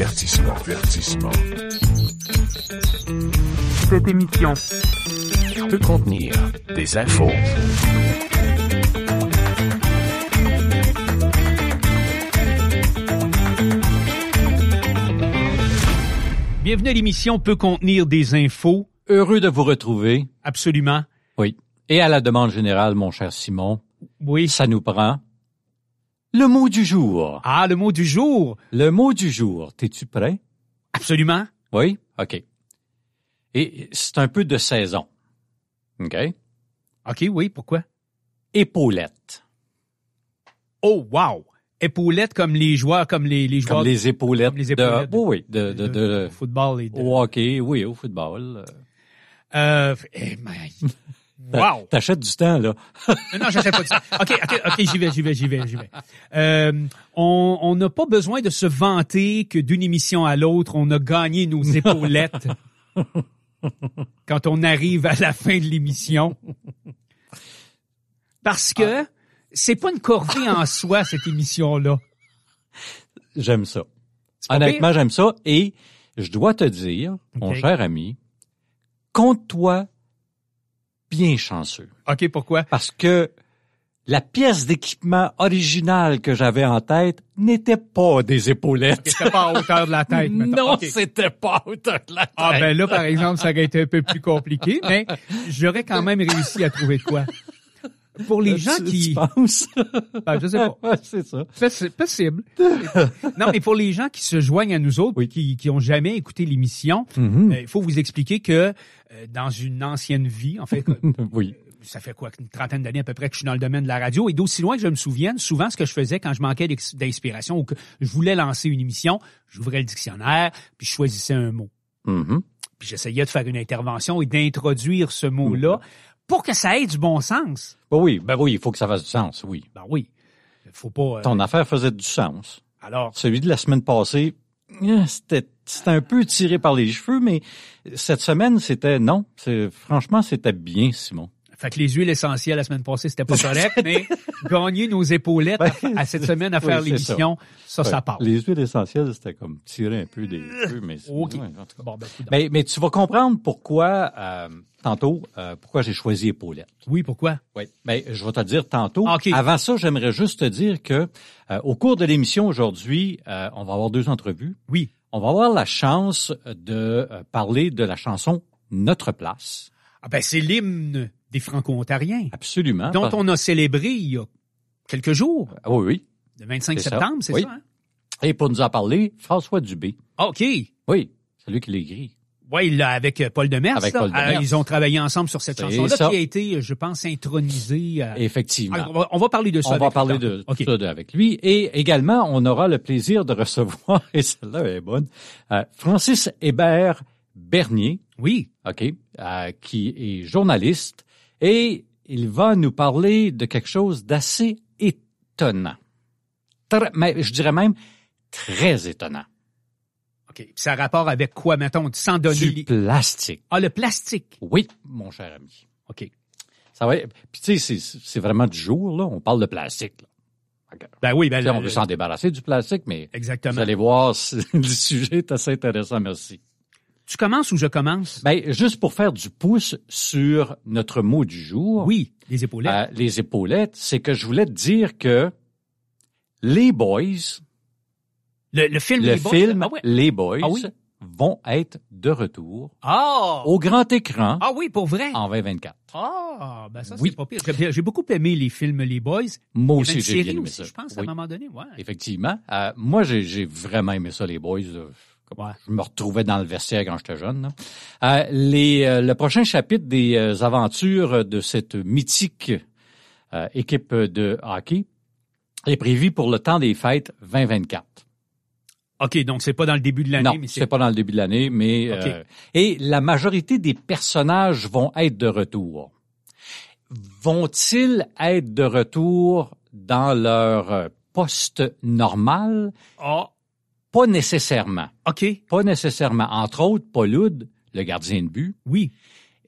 Avertissement, avertissement. Cette émission Peut contenir des infos. Bienvenue à l'émission peut contenir des infos. Heureux de vous retrouver. Absolument. Oui. Et à la demande générale, mon cher Simon, Oui. ça nous prend le mot du jour. Ah, le mot du jour. Le mot du jour. T'es-tu prêt? Absolument. Oui? OK. Et c'est un peu de saison. OK? OK, oui, pourquoi? Épaulette. Oh, wow. Épaulette comme les joueurs, comme les, les joueurs Comme les épaulettes. comme les épaulettes De, oui, oui, de, de, de, au football et de... au hockey, oui, au football. Euh, eh, mais- wow. T'achètes du temps, là. Non, je sais pas ça. OK, OK, OK, j'y vais, j'y vais, j'y vais, j'y vais. Euh, on on n'a pas besoin de se vanter que d'une émission à l'autre, on a gagné nos épaulettes quand on arrive à la fin de l'émission. Parce que c'est pas une corvée en soi, cette émission-là. J'aime ça. Honnêtement, j'aime ça. Et je dois te dire, mon cher ami, compte-toi bien chanceux. OK, pourquoi? Parce que la pièce d'équipement originale que j'avais en tête n'était pas des épaulettes. C'était pas à hauteur de la tête, mettons. non, c'était pas à hauteur de la tête. Ah ben là, par exemple, ça aurait été un peu plus compliqué, mais j'aurais quand même réussi à trouver de quoi. Pour les gens Tu- qui... Tu penses? Ben, je sais pas. C'est ça. C'est possible. non, mais pour les gens qui se joignent à nous autres, qui, qui ont jamais écouté l'émission, Mhm. euh, il faut vous expliquer que euh, dans une ancienne vie, en fait, Oui. ça fait quoi, une trentaine d'années à peu près que je suis dans le domaine de la radio, et d'aussi loin que je me souvienne, souvent ce que je faisais quand je manquais d'inspiration ou que je voulais lancer une émission, j'ouvrais le dictionnaire, puis je choisissais un mot. Mhm. Puis j'essayais de faire une intervention et d'introduire ce mot-là pour que ça ait du bon sens. Ben oui, ben oui, il faut que ça fasse du sens, oui. Ben oui, faut pas... euh, Ton affaire faisait du sens. alors, Celui de la semaine passée, euh, c'était c'était un peu tiré par les cheveux, mais cette semaine, c'était non. C'est franchement, c'était bien, Simon. Fait que les huiles essentielles la semaine passée, c'était pas correct, mais gagner nos épaulettes à, à cette semaine à faire l'émission, ça, ça, part. Les huiles essentielles, c'était comme tirer un peu des cheveux, mais c'est- OK. ouais, en tout cas. Bon, ben. Mais, mais tu vas comprendre pourquoi, euh, tantôt, euh, pourquoi j'ai choisi épaulette. Oui, pourquoi? Oui, mais je vais te dire tantôt. OK. Avant ça, j'aimerais juste te dire que euh, au cours de l'émission aujourd'hui, euh, on va avoir deux entrevues. Oui. On va avoir la chance de euh, parler de la chanson Notre place. Ah ben, c'est l'hymne des Franco-Ontariens, Absolument. dont on a célébré il y a quelques jours, Ah oui, oui. le 25 C'est ça. septembre, c'est Oui. ça? Hein? Et pour nous en parler, François Dubé. Ah, OK. Oui, c'est lui qui l'a écrit. Oui, là, avec euh, Paul Demers. Avec. Paul Demers. Euh, ils ont travaillé ensemble sur cette chanson-là ça. qui a été, je pense, intronisée. euh, Effectivement. alors, on, va, parler de ça. On va parler de tout ça avec lui. Et également, on aura le plaisir de recevoir, et celle-là est bonne, euh, Francis Hébert Bernier, Oui. OK, euh, qui est journaliste, et il va nous parler de quelque chose d'assez étonnant. Très- mais je dirais même très étonnant. OK. Puis ça a rapport avec quoi, mettons, sans donner... Du plastique. Ah, le plastique? Oui, mon cher ami. OK. Ça va. être- Puis tu sais, c'est- vraiment du jour là. On parle de plastique. Là. Ben oui, ben Tu sais, on veut s'en débarrasser du plastique, mais Exactement. vous allez voir, le sujet est assez intéressant. Merci. Tu commences ou je commence? Ben, juste pour faire du pouce sur notre mot du jour, oui, les épaulettes. euh, les épaulettes, c'est que je voulais te dire que les boys, le, le film le Les Boys, Ah, ouais. Les Boys, Ah oui? vont être de retour Ah! au grand écran Ah oui, pour vrai? en 2024. Ah, ben ça, Oui. c'est pas pire. J'ai- beaucoup aimé les films Les Boys. Moi aussi, j'ai bien aimé aussi, ça. je pense, à un moment donné. Ouais. Effectivement. Euh, moi, j'ai j'ai vraiment aimé ça, les boys. Ouais. Je me retrouvais dans le vestiaire quand j'étais jeune. Euh, les, euh, le prochain chapitre des euh, aventures de cette mythique euh, équipe de hockey est prévu pour le temps des fêtes 2024. OK, donc c'est pas dans le début de l'année, Non, mais c'est pas dans le début de l'année, mais OK. euh, et la majorité des personnages vont être de retour. Vont-ils être de retour dans leur poste normal? Ah, Pas nécessairement. OK, Pas nécessairement. Entre autres, Pauloud, le gardien de but, oui.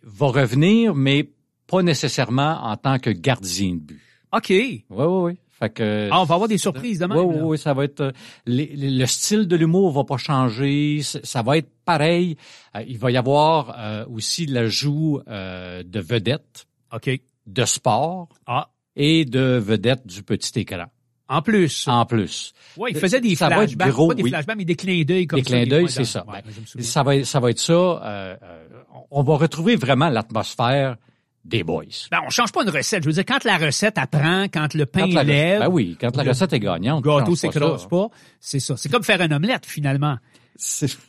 va revenir, mais pas nécessairement en tant que gardien de but. OK. Oui, oui, oui. Fait que Ah, on va avoir des surprises demain. oui, oui, oui, ça va être euh, les- les- le style de l'humour va pas changer, ça va être pareil. Euh, il va y avoir euh, aussi l'ajout euh, de vedettes, OK. de sport Ah, et de vedettes du petit écran. En plus. En plus, Ouais, il faisait des Ça va être gros, pas des oui. flashbacks, mais des clins d'œil comme Des ça. clins des d'œil, fois c'est ça. Ouais, Ben, ça va, être- ça va être ça. euh, euh, on va retrouver vraiment l'atmosphère des boys. Ben, on change pas une recette. Je veux dire, quand la recette apprend, quand le pain Quand lève, ben oui, quand la recette est gagnante, le gâteau s'écrase pas, c'est ça. C'est comme faire une omelette, finalement.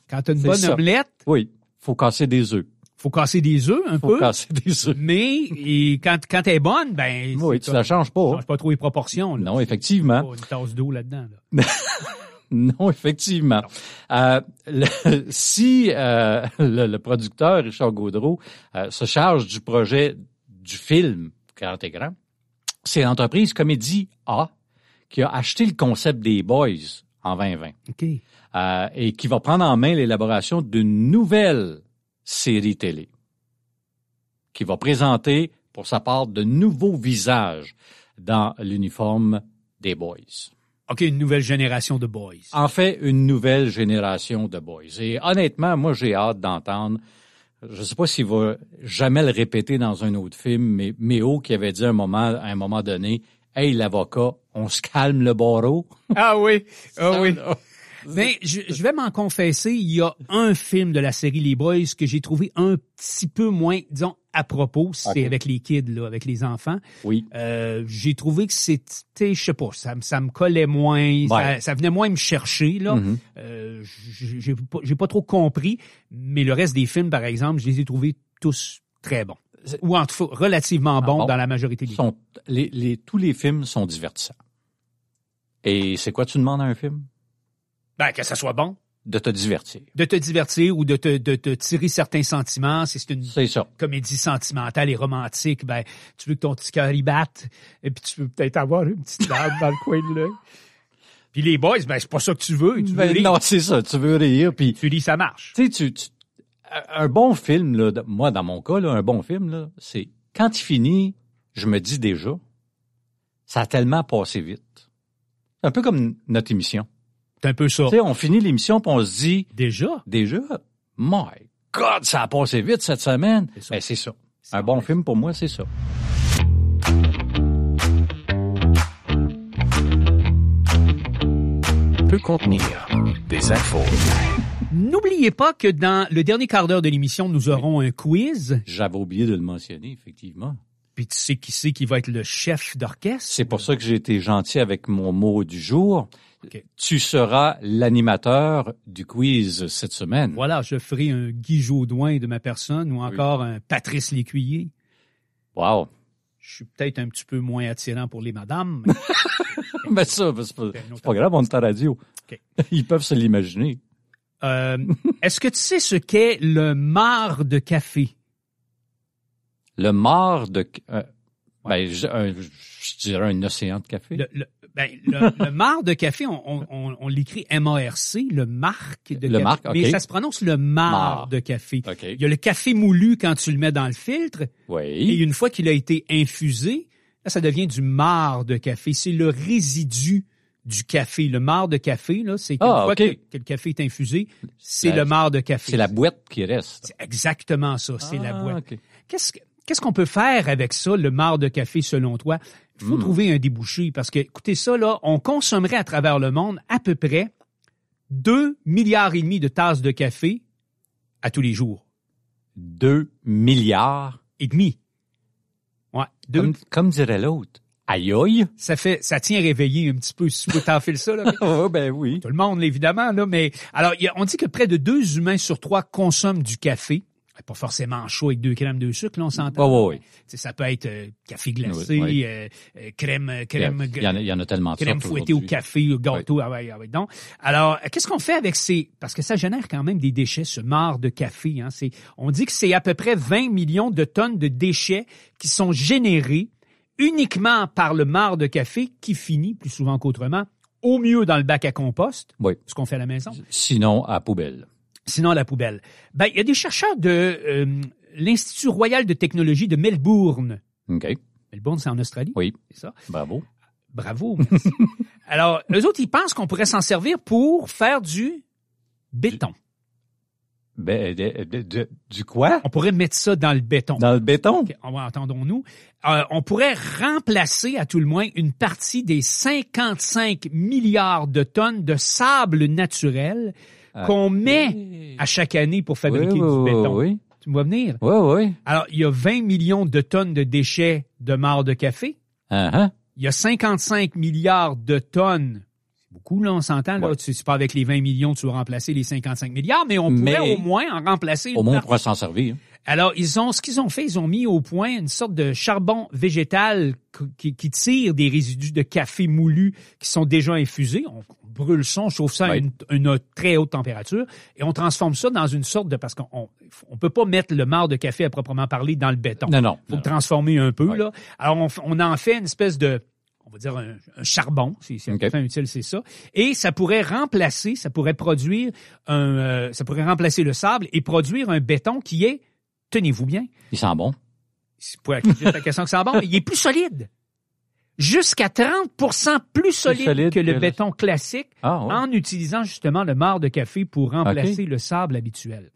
Quand t'as une bonne ça. omelette, Oui, faut casser des œufs. Faut casser des œufs un Faut peu. casser des œufs. Mais et quand, quand elle est bonne, ben, Oui, tu comme- la changes pas. change pas trop les proportions. Là. Non, effectivement. Pas une tasse d'eau là-dedans. Là. Non, effectivement. Euh, le- si euh, le, le producteur Richard Gaudreau euh, se charge du projet du film Grand Écran, c'est l'entreprise Comédie A qui a acheté le concept des Boys en 2020 OK. euh, et qui va prendre en main l'élaboration d'une nouvelle série télé qui va présenter pour sa part de nouveaux visages dans l'uniforme des Boys. OK, une nouvelle génération de boys. En fait, une nouvelle génération de boys. Et honnêtement, moi, j'ai hâte d'entendre. Je ne sais pas s'il va jamais le répéter dans un autre film, mais Méo qui avait dit un moment, à un moment donné, Hey, l'avocat, on se calme le barreau. Ah oui, ah oui. Mais je, je vais m'en confesser, il y a un film de la série Les Boys que j'ai trouvé un petit peu moins, disons, à propos. C'est avec les kids, là, avec les enfants. Oui. Euh, j'ai trouvé que c'était, je sais pas, ça, me- ça me collait moins, ça, Ouais. ça venait moins me chercher là. Mhm. Euh, j'ai pas, j'ai pas trop compris, mais le reste des films, par exemple, je les ai trouvés tous très bons, ou en tout cas relativement bons bon? dans la majorité des. Sont, les, les, tous les films sont divertissants. Et c'est quoi tu demandes à un film? Ben, que ça soit bon, De te divertir. de te divertir ou de te, de te tirer certains sentiments. Si c'est une ça. comédie sentimentale et romantique, ben, tu veux que ton petit cœur y batte, et puis tu veux peut-être avoir une petite larme dans le coin de l'œil. Puis les boys, ben, c'est pas ça que tu veux. Tu veux Ben, rire. non, c'est ça. Tu veux rire, puis Tu lis, ça marche. Tu sais, tu, tu- un bon film, là, de- moi, dans mon cas, là, un bon film, là, c'est quand il finit, je me dis déjà, ça a tellement passé vite. C'est un peu comme notre émission. C'est un peu ça. Tu sais, on finit l'émission puis on se dit Déjà? déjà, my God, ça a passé vite cette semaine. C'est ça. Ben, c'est ça. C'est Un bon vrai. film pour moi, c'est ça. Peut contenir des infos. N'oubliez pas que dans le dernier quart d'heure de l'émission, nous aurons un quiz. J'avais oublié de le mentionner, effectivement. Puis tu sais qui c'est qui va être le chef d'orchestre? C'est pour ça que j'ai été gentil avec mon mot du jour. Tu seras l'animateur du quiz cette semaine. Voilà, je ferai un Guy Jodoin de ma personne ou encore un Patrice Lécuyer. Wow. Je suis peut-être un petit peu moins attirant pour les madames. mais Ben ça, c'est pas, une c'est pas grave, on est à radio. Ils peuvent se l'imaginer. Euh, Est-ce que tu sais ce qu'est le marc de café? Le marc de... euh, ben, je, un- je dirais un océan de café. Le, le, ben, le, le marc de café, on, on, l'écrit M-A-R-C, le marc de Le café. marc. Mais ça se prononce le marc de café. Il y a le café moulu quand tu le mets dans le filtre. Et Oui. une fois qu'il a été infusé, là, ça devient du marc de café. C'est le résidu du café. Le marc de café, là, c'est Ah, fois OK. que, que le café est infusé, c'est La- le marc de café. C'est la boîte qui reste. C'est exactement ça, c'est la Ah, boîte. Qu'est-ce que- qu'est-ce qu'on peut faire avec ça, le marc de café, selon toi? Il faut Hmm. trouver un débouché parce que, écoutez ça, là, on consommerait à travers le monde à peu près 2 milliards et demi de tasses de café à tous les jours. Deux milliards. Et demi. Ouais. Deux, Comme, comme dirait l'autre. Aïe aïe. ça fait, ça tient réveillé un petit peu si tu veux t'enfiler ça, là. Oh, ben oui. Tout le monde, évidemment, là, mais alors, on dit que près de deux humains sur trois consomment du café. Pas forcément chaud avec deux crèmes de sucre, là, on s'entend. Tu sais, Ça peut être euh, café glacé, Oui, oui. euh, euh, crème, euh, crème, Il y, en a, il y en a tellement de crème fouettée au café, au gâteau, ah ouais, ah ouais, donc. Alors, euh, qu'est-ce qu'on fait avec ces... Parce que ça génère quand même des déchets, ce marc de café. Hein, c'est, on dit que c'est à peu près 20 millions de tonnes de déchets qui sont générés uniquement par le marc de café qui finit, plus souvent qu'autrement, au mieux dans le bac à compost, Oui. ce qu'on fait à la maison, Sinon, à poubelle. Sinon à la poubelle. Ben, il y a des chercheurs de euh, l'Institut royal de technologie de Melbourne. OK. Melbourne, c'est en Australie, Oui. c'est ça? Bravo. Bravo, merci. Alors, eux autres, ils pensent qu'on pourrait s'en servir pour faire du béton. Ben, de- de- de- du quoi? On pourrait mettre ça dans le béton. Dans le béton? Ok, on va- Entendons-nous. Euh, on pourrait remplacer, à tout le moins, une partie des 55 milliards de tonnes de sable naturel qu'on met à chaque année pour fabriquer oui, du béton. Oui, Tu me vois venir? oui, oui. Alors, il y a 20 millions de tonnes de déchets de marc de café. Ah. Il y a 55 milliards de tonnes. C'est beaucoup, là, on s'entend. Là, Ouais. tu c'est pas avec les 20 millions que tu vas remplacer les 55 milliards, mais on pourrait Mais- au moins en remplacer Au moins, on partie. pourra s'en servir. Alors, ils ont, ce qu'ils ont fait, ils ont mis au point une sorte de charbon végétal qui, qui tire des résidus de café moulu qui sont déjà infusés. On, on brûle ça, on chauffe ça à une, une très haute température et on transforme ça dans une sorte de, parce qu'on on, peut pas mettre le marc de café à proprement parler dans le béton. Non, non. faut non. le transformer un peu, Oui. là. Alors, on, on en fait une espèce de, on va dire un, un charbon, si c'est OK. fin utile, c'est ça. Et ça pourrait remplacer, ça pourrait produire un, euh, ça pourrait remplacer le sable et produire un béton qui est, tenez-vous bien, Il sent bon. c'est pour la, juste la question que c'est bon, il est plus solide. Jusqu'à 30% plus solide, solide que le que le- béton classique Ah, ouais. en utilisant justement le marc de café pour remplacer le sable habituel.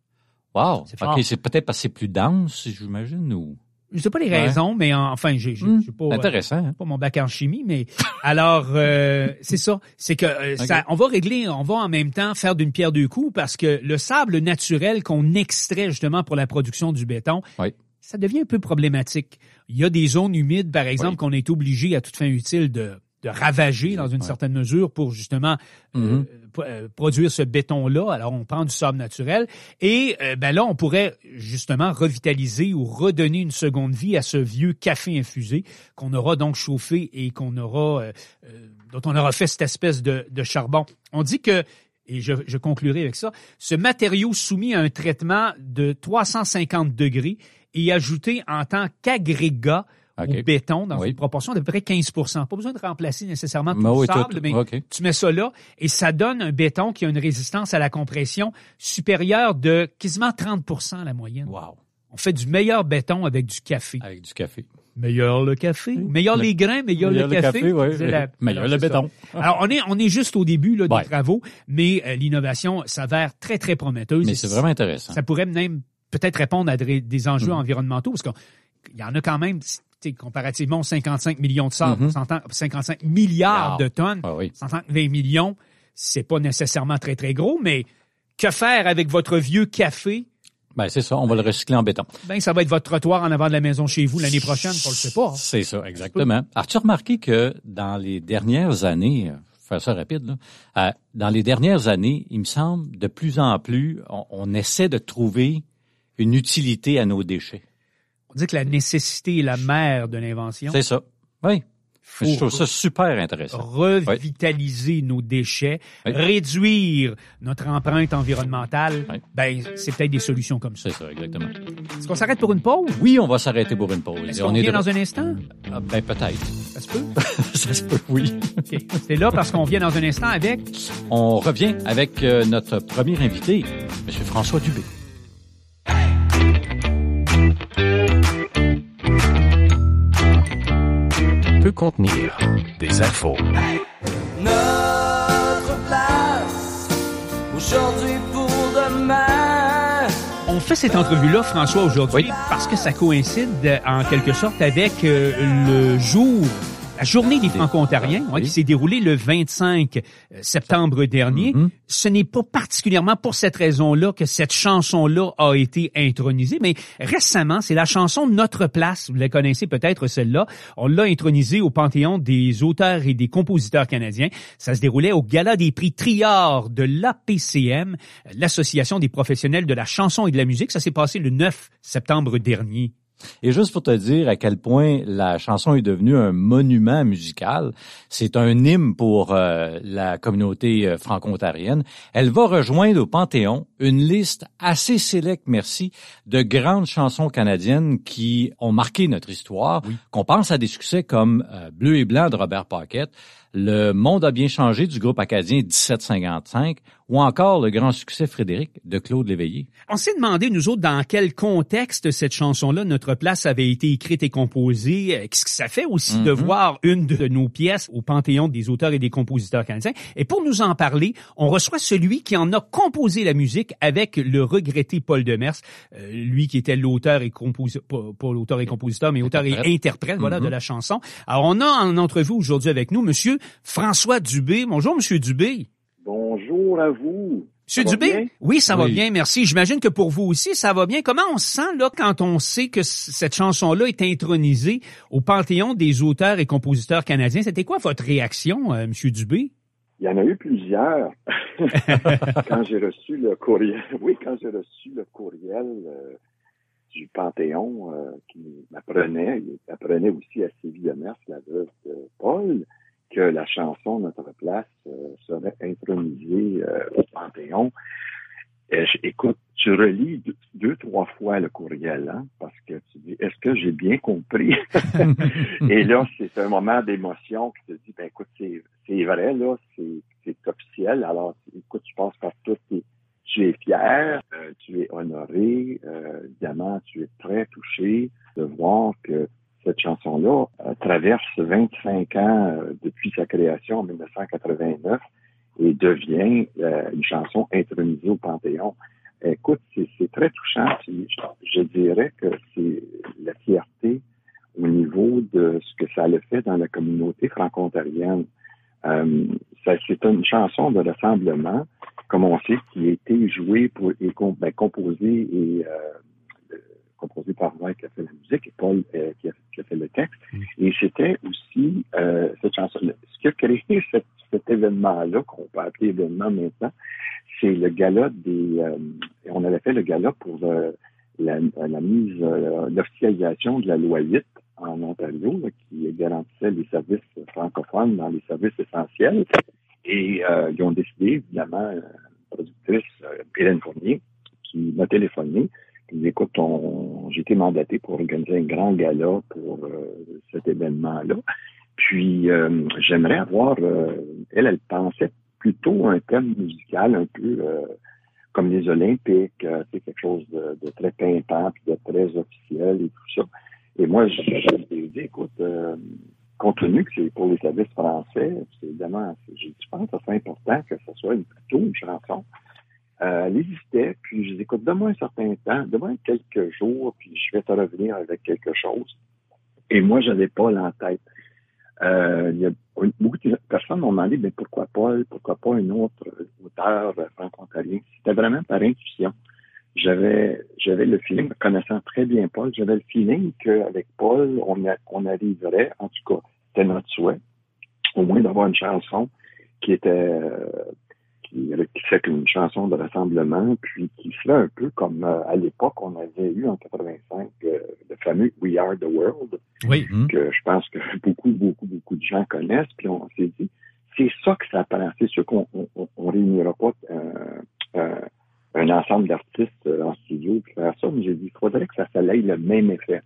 Wow. OK, c'est peut-être parce que c'est plus dense, j'imagine, ou... Je sais pas les Ouais. raisons, mais enfin, j'ai, j'ai, Hmm, j'ai pas, Intéressant. hein? pas mon bac en chimie, mais alors euh, c'est ça, c'est que euh, ça, on va régler, on va en même temps faire d'une pierre deux coups parce que le sable naturel qu'on extrait justement pour la production du béton, Oui. ça devient un peu problématique. Il y a des zones humides, par exemple, Oui. qu'on est obligé à toute fin utile de, de ravager dans une Ouais. certaine mesure pour justement euh, Mhm. p- euh, produire ce béton-là. Alors, on prend du sable naturel et euh, ben là, on pourrait justement revitaliser ou redonner une seconde vie à ce vieux café infusé qu'on aura donc chauffé et qu'on aura euh, dont on aura fait cette espèce de, de charbon. On dit que et je, je conclurai avec ça, ce matériau soumis à un traitement de 350 degrés et ajouté en tant qu'agrégat OK. au béton dans Oui. une proportion d'à peu près 15 Pas besoin de remplacer nécessairement tout Ben le oui, sable, tout- mais tu mets ça là et ça donne un béton qui a une résistance à la compression supérieure de quasiment 30 à la moyenne. Wow. On fait du meilleur béton avec du café. Avec du café. Meilleur le café, meilleur Le- les grains, meilleur, le café? oui. C'est la- Meilleur Alors, le ça. béton. Alors on est on est juste au début là, des Ouais. travaux, mais euh, l'innovation s'avère très très prometteuse. Mais c'est vraiment intéressant. ça pourrait même peut-être répondre à des des enjeux Mhm. environnementaux parce qu'il y en a quand même comparativement aux 55 millions de sable, Mhm. on s'entend? 55 milliards Milliards. de tonnes, Ah oui. 120 millions, c'est pas nécessairement très très gros, mais que faire avec votre vieux café? Ben, c'est ça. On va le recycler en béton. Ben ça va être votre trottoir en avant de la maison chez vous l'année prochaine, on le sait pas. hein. C'est ça, exactement. As-tu remarqué que dans les dernières années, faire ça rapide, là, euh, dans les dernières années, il me semble, de plus en plus, on, on essaie de trouver une utilité à nos déchets? On dit que la nécessité est la mère de l'invention. C'est ça. Oui. Faut Je trouve ça super intéressant. revitaliser nos déchets, Oui. réduire notre empreinte environnementale, Oui. ben c'est peut-être des solutions comme ça. C'est ça, exactement. Est-ce qu'on s'arrête pour une pause? Oui, on va s'arrêter pour une pause. Est-ce qu'on on est vient de- dans un instant? Ah, ben, peut-être. Ça se peut? ça se peut, oui. OK. C'est là parce qu'on vient dans un instant avec... On revient avec euh, notre premier invité, M. François Dubé. Peut contenir des infos, Notre place aujourd'hui pour demain. On fait cette entrevue-là, François, aujourd'hui, parce que ça coïncide euh, en quelque sorte avec euh, le jour, la journée des Franco-Ontariens, Oui. qui s'est déroulée le 25 septembre dernier. Mhm. Ce n'est pas particulièrement pour cette raison-là que cette chanson-là a été intronisée, mais récemment, c'est la chanson Notre place. Vous la connaissez peut-être celle-là. On l'a intronisée au Panthéon des auteurs et des compositeurs canadiens. Ça se déroulait au Gala des prix Triard de l'APCM, l'Association des professionnels de la chanson et de la musique. Ça s'est passé le 9 septembre dernier. Et juste pour te dire à quel point la chanson est devenue un monument musical, c'est un hymne pour euh, la communauté euh, franco-ontarienne. Elle va rejoindre au Panthéon une liste assez sélecte, merci, de grandes chansons canadiennes qui ont marqué notre histoire, qu'on pense à des succès comme euh, Bleu et blanc de Robert Paquette, Le monde a bien changé du groupe acadien 1755 ou encore le grand succès Frédéric de Claude Léveillé. On s'est demandé, nous autres, dans quel contexte cette chanson-là, Notre place, avait été écrite et composée. Euh, Qu'est-ce que ça fait aussi de Mhm. voir une de nos pièces au Panthéon des auteurs et des compositeurs canadiens? Et pour nous en parler, on reçoit celui qui en a composé la musique avec le regretté Paul Demers, euh, lui qui était l'auteur et compositeur, pas, l'auteur et compositeur, mais auteur et Interprète. voilà, Mhm. de la chanson. Alors, on a en entrevue aujourd'hui avec nous Monsieur François Dubé. Bonjour, Monsieur Dubé. Bonjour à vous. Monsieur Ça Dubé? Oui, ça va bien, merci. J'imagine que pour vous aussi, ça va bien. Comment on se sent là quand on sait que cette chanson-là est intronisée au Panthéon des auteurs et compositeurs canadiens? C'était quoi votre réaction, euh, Monsieur Dubé? Il y en a eu plusieurs. quand j'ai reçu le courriel, oui, quand j'ai reçu le courriel euh, du Panthéon euh, qui m'apprenait, il apprenait aussi à Sylvie Demers, la veuve de Paul, que la chanson Notre place euh, serait intronisée euh, au Panthéon. Et je- écoute, tu relis deux, deux, trois fois le courriel, hein, parce que tu dis, est-ce que j'ai bien compris? Et là, c'est un moment d'émotion qui te dit, ben écoute, c'est, c'est vrai, là, c'est, c'est officiel. Alors, écoute, tu passes par tout, et tu es fier, euh, tu es honoré, euh, évidemment, tu es très touché de voir que cette chanson-là euh, traverse 25 ans euh, depuis sa création en 1989 et devient euh, une chanson intronisée au Panthéon. Écoute, c'est, très touchant. Je, dirais que c'est la fierté au niveau de ce que ça a fait dans la communauté franco-ontarienne. C'est une chanson de rassemblement, comme on sait, qui a été jouée et ben, composée et composée par moi qui a fait la musique et Paul euh, qui, a, qui a fait le texte. Et c'était aussi euh, cette chanson. Ce qui a créé cet, cet événement-là, qu'on peut appeler événement maintenant, c'est le gala des. euh, on avait fait le gala pour la, la mise, l'officialisation de la loi 8 en Ontario, là, qui garantissait les services francophones dans les services essentiels. Et ils ont décidé, évidemment, la productrice Hélène Fournier, qui m'a téléphoné, qui dit, mandaté pour organiser un grand gala pour euh, cet événement-là. Puis, euh, j'aimerais avoir, euh, elle, elle pensait plutôt un thème musical un peu comme les Olympiques, c'est quelque chose de, très pimpant, puis de très officiel et tout ça. Et moi, je, je ai dit, écoute, compte tenu que c'est pour les services français, évidemment, je pense que c'est important que ce soit une, plutôt une chanson. Euh, elle hésitait, puis je dis, écoute, donne-moi un certain temps, donne-moi quelques jours, puis je vais te revenir avec quelque chose. Et moi, je n'avais pas en tête. Euh, il y a beaucoup de personnes m'ont demandé, mais pourquoi Paul, pourquoi pas un autre auteur euh, franco-ontarien? C'était vraiment par intuition. J'avais, j'avais le feeling, connaissant très bien Paul, j'avais le feeling qu'avec Paul, on, on arriverait, en tout cas, c'était notre souhait, au moins d'avoir une chanson qui était, qui, fait une chanson de rassemblement, puis qui serait un peu comme euh, à l'époque on avait eu en 85 euh, le fameux We Are the World, Oui. Mhm. que je pense que beaucoup, beaucoup, beaucoup de gens connaissent. Puis on s'est dit, c'est ça que ça prend. C'est sûr qu'on on, on- réunira pas euh, un ensemble d'artistes en studio pour faire ça, mais j'ai dit, il faudrait que ça, ça ait le même effet.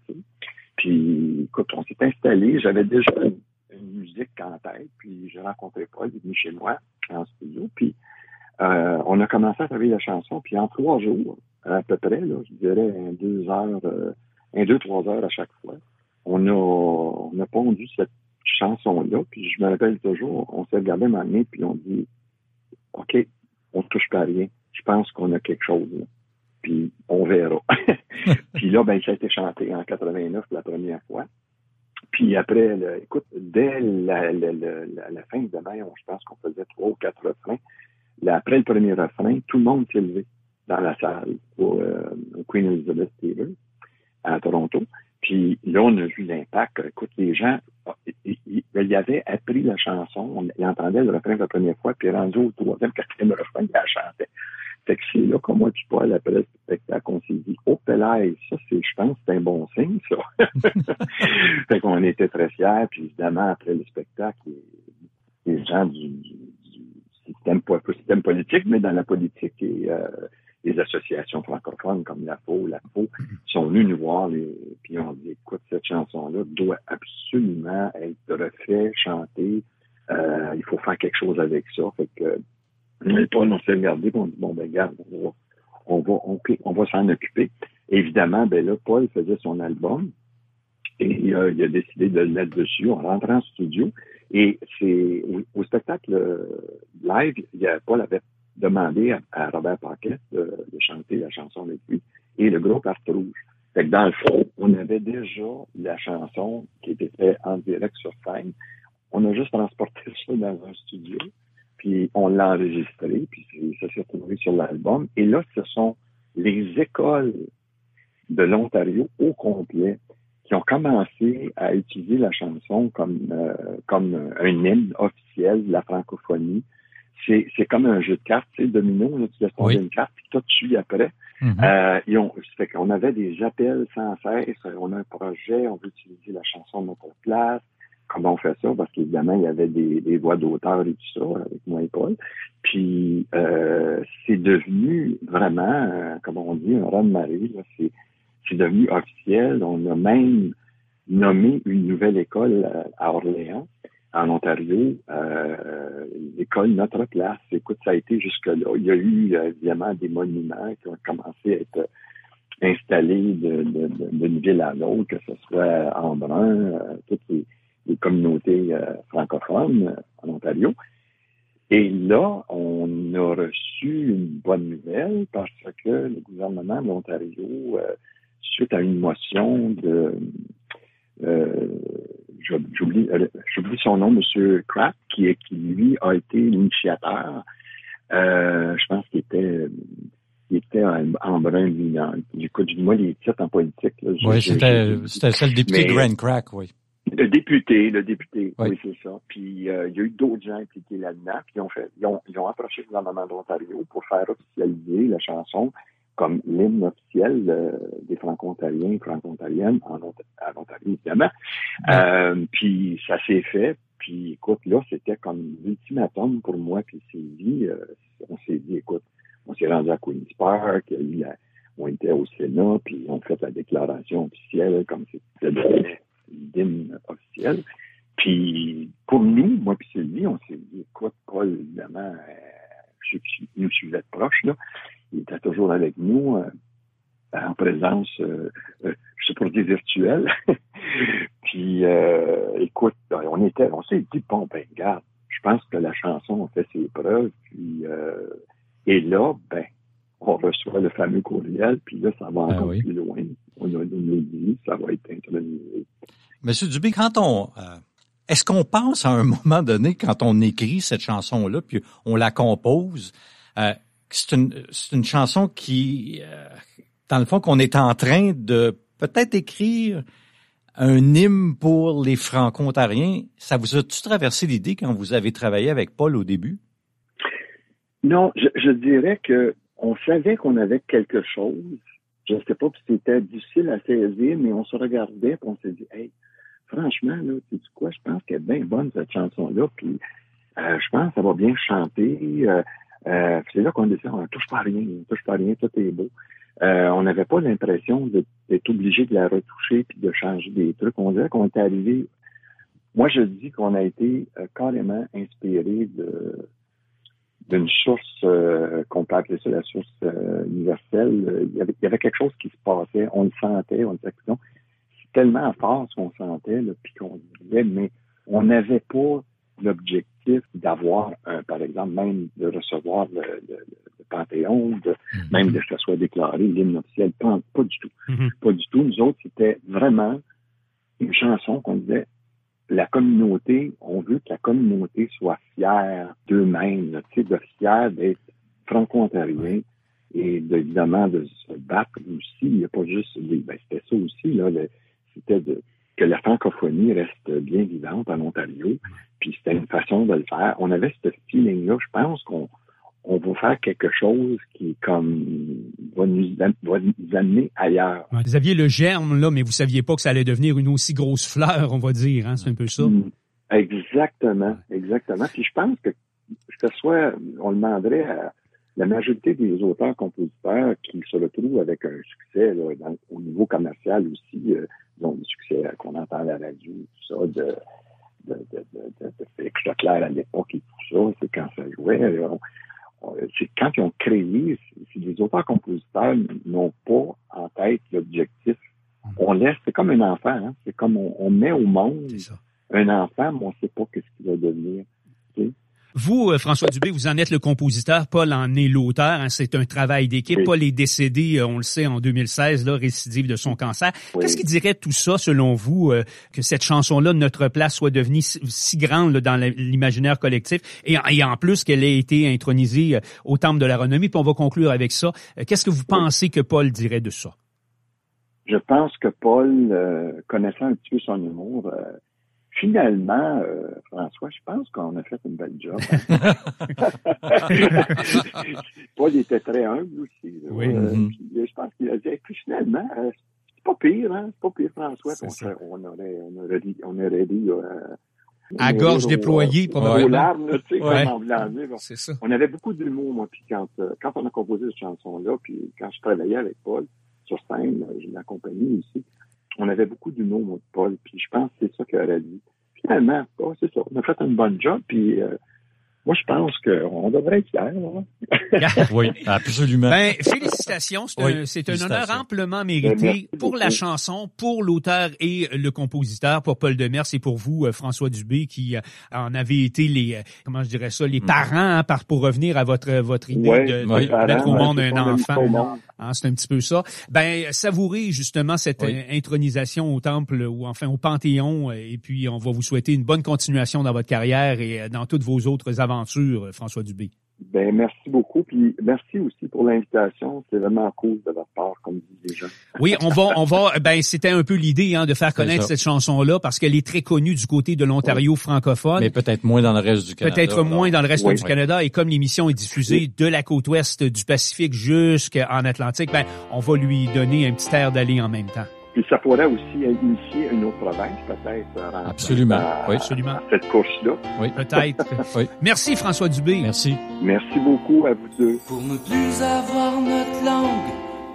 Puis, écoute, on s'est installé. J'avais déjà une, une musique en tête, puis j'ai rencontré Paul, il est venu chez moi en studio, puis euh, on a commencé à travailler la chanson, puis en trois jours, à peu près, là, je dirais un deux heures, euh, un deux, trois heures à chaque fois, on a, on a pondu cette chanson-là, puis je me rappelle toujours, on s'est regardé ma main, puis on dit, OK, on touche pas à rien. Je pense qu'on a quelque chose, là. Puis on verra. puis là, ben, ça a été chanté en 89 la première fois. Puis après, écoute, dès la, la, la, fin de mai, je pense qu'on faisait trois ou quatre refrains. Là, après le premier refrain, tout le monde s'est levé dans la salle au, euh, au Queen Elizabeth Theatre à Toronto. Puis là, on a vu l'impact. Écoute, les gens, ah, ils, ils- avaient appris la chanson, on, ils entendaient le refrain la première fois, puis rendu au troisième, quatrième refrain, ils la chantaient. Fait que c'est là, comme moi, tu Paul, après le spectacle, on s'est dit, oh, Pelaï, ça, c'est, je pense, c'est un bon signe, ça. fait qu'on était très fiers, puis évidemment, après le spectacle, les, gens du système, pas pas système politique, mais dans la politique et euh, les associations francophones comme la FO, la FO, sont venus nous voir, et puis on dit, écoute, cette chanson-là doit absolument être refaite, chantée, Euh, il faut faire quelque chose avec ça. Fait que, mais Paul, on s'est regardé, on dit, bon, ben, regarde, on va, on va, on, va s'en occuper. Évidemment, ben là, Paul faisait son album et il a, il a décidé de le mettre dessus. On rentre en studio et c'est au, spectacle euh, live, Paul avait demandé à, Robert Paquet de, chanter la chanson avec lui et le groupe Art Rouge. Fait que dans le fond, on avait déjà la chanson qui était faite en direct sur scène. On a juste transporté ça dans un studio, puis on l'a enregistré, puis ça s'est retrouvé sur l'album. Et là, ce sont les écoles de l'Ontario au complet qui ont commencé à utiliser la chanson comme euh, comme un hymne officiel de la francophonie. C'est, c'est comme un jeu de cartes, tu sais, domino, là, tu laisses tomber une carte, puis toi, tu suis après. Mm-hmm. euh, fait qu'on avait des appels sans cesse, on a un projet, on veut utiliser la chanson de notre place. Comment on fait ça? Parce qu'évidemment, il y avait des, des voix d'auteur et tout ça avec moi et Paul. Puis euh, c'est devenu vraiment, euh, comme on dit, un run marée. C'est, c'est devenu officiel. On a même nommé une nouvelle école euh, à Orléans, en Ontario, euh, l'école Notre Place. Écoute, ça a été jusque-là. Il y a eu euh, évidemment des monuments qui ont commencé à être installés d'une ville à l'autre, que ce soit en Brun, toutes les, communautés francophones en Ontario. Et là, on a reçu une bonne nouvelle parce que le gouvernement de l'Ontario suite à une motion de euh, j'oublie euh, j'oublie son nom, M. Kraft, qui, est, qui lui a été l'initiateur. Euh, je pense qu'il était il était en, en brun, du coup, du moins les titres en politique. Là, oui, c'était le député Grand Crack, oui. Le député, le député, oui, c'est ça. Puis euh, il y a eu d'autres gens impliqués là-dedans, qui ont fait, ils ont, ils ont approché le gouvernement d'Ontario pour faire officialiser la chanson comme l'hymne officiel euh, des Franco-Ontariens et Franco-Ontariennes en, Ontario, évidemment. Euh, puis ça s'est fait. Puis écoute, là, c'était comme l'ultimatum pour moi puis Sylvie. Euh, on s'est dit, écoute, on s'est rendu à Queen's Park, on était au Sénat, puis on fait la déclaration officielle comme c'était l'hymne officiel. Puis pour nous, moi puis Sylvie, on s'est dit, écoute, Paul, évidemment, je, nous suivait de proche, là il était toujours avec nous euh, en présence, euh, euh, je pas dire virtuelle. Puis, écoute, ben, on était, on s'est dit, bon, ben, regarde, je pense que la chanson a fait ses preuves. Puis, et là, ben, on reçoit le fameux courriel, puis là, ça va ah encore plus loin. On a dit, ça va être intronisé. Monsieur Dubé, quand on... Est-ce qu'on pense à un moment donné, quand on écrit cette chanson-là, puis on la compose, c'est une, chanson qui, euh, dans le fond, qu'on est en train de peut-être écrire un hymne pour les Franco-Ontariens? Ça vous a-tu traversé l'idée quand vous avez travaillé avec Paul au début? Non, je, je dirais que on savait qu'on avait quelque chose. Je ne sais pas si c'était difficile à saisir, mais on se regardait et on s'est dit, hey, franchement, là, tu sais quoi, je pense qu'elle est bien bonne cette chanson-là, puis euh, je pense que ça va bien chanter. Euh, euh, c'est là qu'on dit on ne touche pas à rien, on touche pas à rien, tout est beau. On n'avait pas l'impression d'être obligé de la retoucher puis de changer des trucs. On dirait qu'on est arrivé. Moi, je dis qu'on a été carrément inspiré d'une source qu'on peut appeler ça la source universelle. Il y, avait, il y, avait, quelque chose qui se passait, on le sentait, on disait c'est tellement fort ce qu'on sentait, puis qu'on disait, mais on n'avait pas l'objectif d'avoir, par exemple, même de recevoir le, Panthéon, de, mm-hmm. même de que ça soit déclaré l'hymne officiel. Pas, pas du tout. Mm-hmm. Pas du tout. Nous autres, c'était vraiment une chanson qu'on disait la communauté, on veut que la communauté soit fière d'eux-mêmes, tu sais, de fière d'être franco-ontarien et évidemment de se battre aussi. Il n'y a pas juste, ben, c'était ça aussi, là, c'était de, que la francophonie reste bien vivante en Ontario. Puis c'était une façon de le faire. On avait ce feeling-là. Je pense qu'on on va faire quelque chose qui comme va nous, va nous amener ailleurs. vous aviez le germe là, mais vous saviez pas que ça allait devenir une aussi grosse fleur, on va dire. Hein? C'est un peu ça. Mm. Exactement, exactement. Puis je pense que que ce soit, on demanderait à la majorité des auteurs-compositeurs qui se retrouvent avec un succès là, au niveau commercial aussi, euh, donc du succès qu'on entend à la radio, tout ça, de de, de, de, de Félix Leclerc à l'époque et tout ça, c'est quand ça jouait. on- on- c'est quand ils ont créé, les auteurs-compositeurs n'ont pas en tête l'objectif. On laisse, c'est comme un enfant, hein, c'est comme on, on met au monde un enfant, mais on ne sait pas qu'est-ce qu'il va devenir. Vous, euh, François Dubé, vous en êtes le compositeur, Paul en est l'auteur. hein, c'est un travail d'équipe. Oui. Paul est décédé, euh, on le sait, en 2016, là, récidive de son cancer. Oui. Qu'est-ce qui dirait tout ça, selon vous, euh, que cette chanson-là, Notre place, soit devenue si, si grande là, dans l'imaginaire collectif? Et, en- et en plus qu'elle ait été intronisée au Temple de la Renommée? Puis on va conclure avec ça. Qu'est-ce que vous pensez que Paul dirait de ça? Je pense que Paul, euh, connaissant un petit peu son humour, euh, finalement, euh, François, je pense qu'on a fait une belle job. Paul était très humble aussi. là. Oui. Euh, Mhm. puis, euh, je pense qu'il a dit, et puis finalement, euh, c'est pas pire, hein? C'est pas pire, François. On, ça. serait- on aurait, on aurait dit, on aurait dit, À gorge déployée, probablement. Tu sais, Ouais. C'est ça. On avait beaucoup d'humour, moi, puis quand, quand on a composé cette chanson-là, puis quand je travaillais avec Paul sur scène, je l'accompagnais ici, on avait beaucoup d'humour, Paul, puis je pense que c'est ça qu'il aurait dit. Finalement, oh, c'est ça, on a fait un bon job, puis euh, moi, je pense qu'on devrait être fiers. là. Oui, absolument. Ben, félicitations. C'est Oui, un, c'est un honneur félicitations. amplement Ben, mérité merci pour la chanson, pour l'auteur et le compositeur, pour Paul Demers et pour vous, euh, François Dubé, qui euh, en avez été les, euh, comment je dirais ça, les parents, hein, par, pour revenir à votre, votre idée Ouais, de, mettre au monde un enfant. au monde. Hein, c'est un petit peu ça. Ben, savourez justement cette Oui. intronisation au temple ou enfin au Panthéon, et puis on va vous souhaiter une bonne continuation dans votre carrière et dans toutes vos autres aventures, euh, François Dubé. Ben, merci beaucoup, puis merci aussi pour l'invitation. C'est vraiment cool de votre part, comme disent les gens. Oui, on va, on va. Ben, c'était un peu l'idée hein, de faire connaître cette chanson-là parce qu'elle est très connue du côté de l'Ontario francophone. Mais peut-être moins dans le reste du Canada. Peut-être moins dans le reste Oui. du Canada. Et comme l'émission est diffusée de la côte ouest du Pacifique jusqu'en Atlantique, ben, on va lui donner un petit air d'aller en même temps. Puis ça pourrait aussi initier une autre province, peut-être. euh, en- Absolument, à- oui. Absolument. à cette course-là. Oui. Peut-être. Oui. Merci François Dubé. Merci. Merci beaucoup à vous deux. Pour ne plus avoir notre langue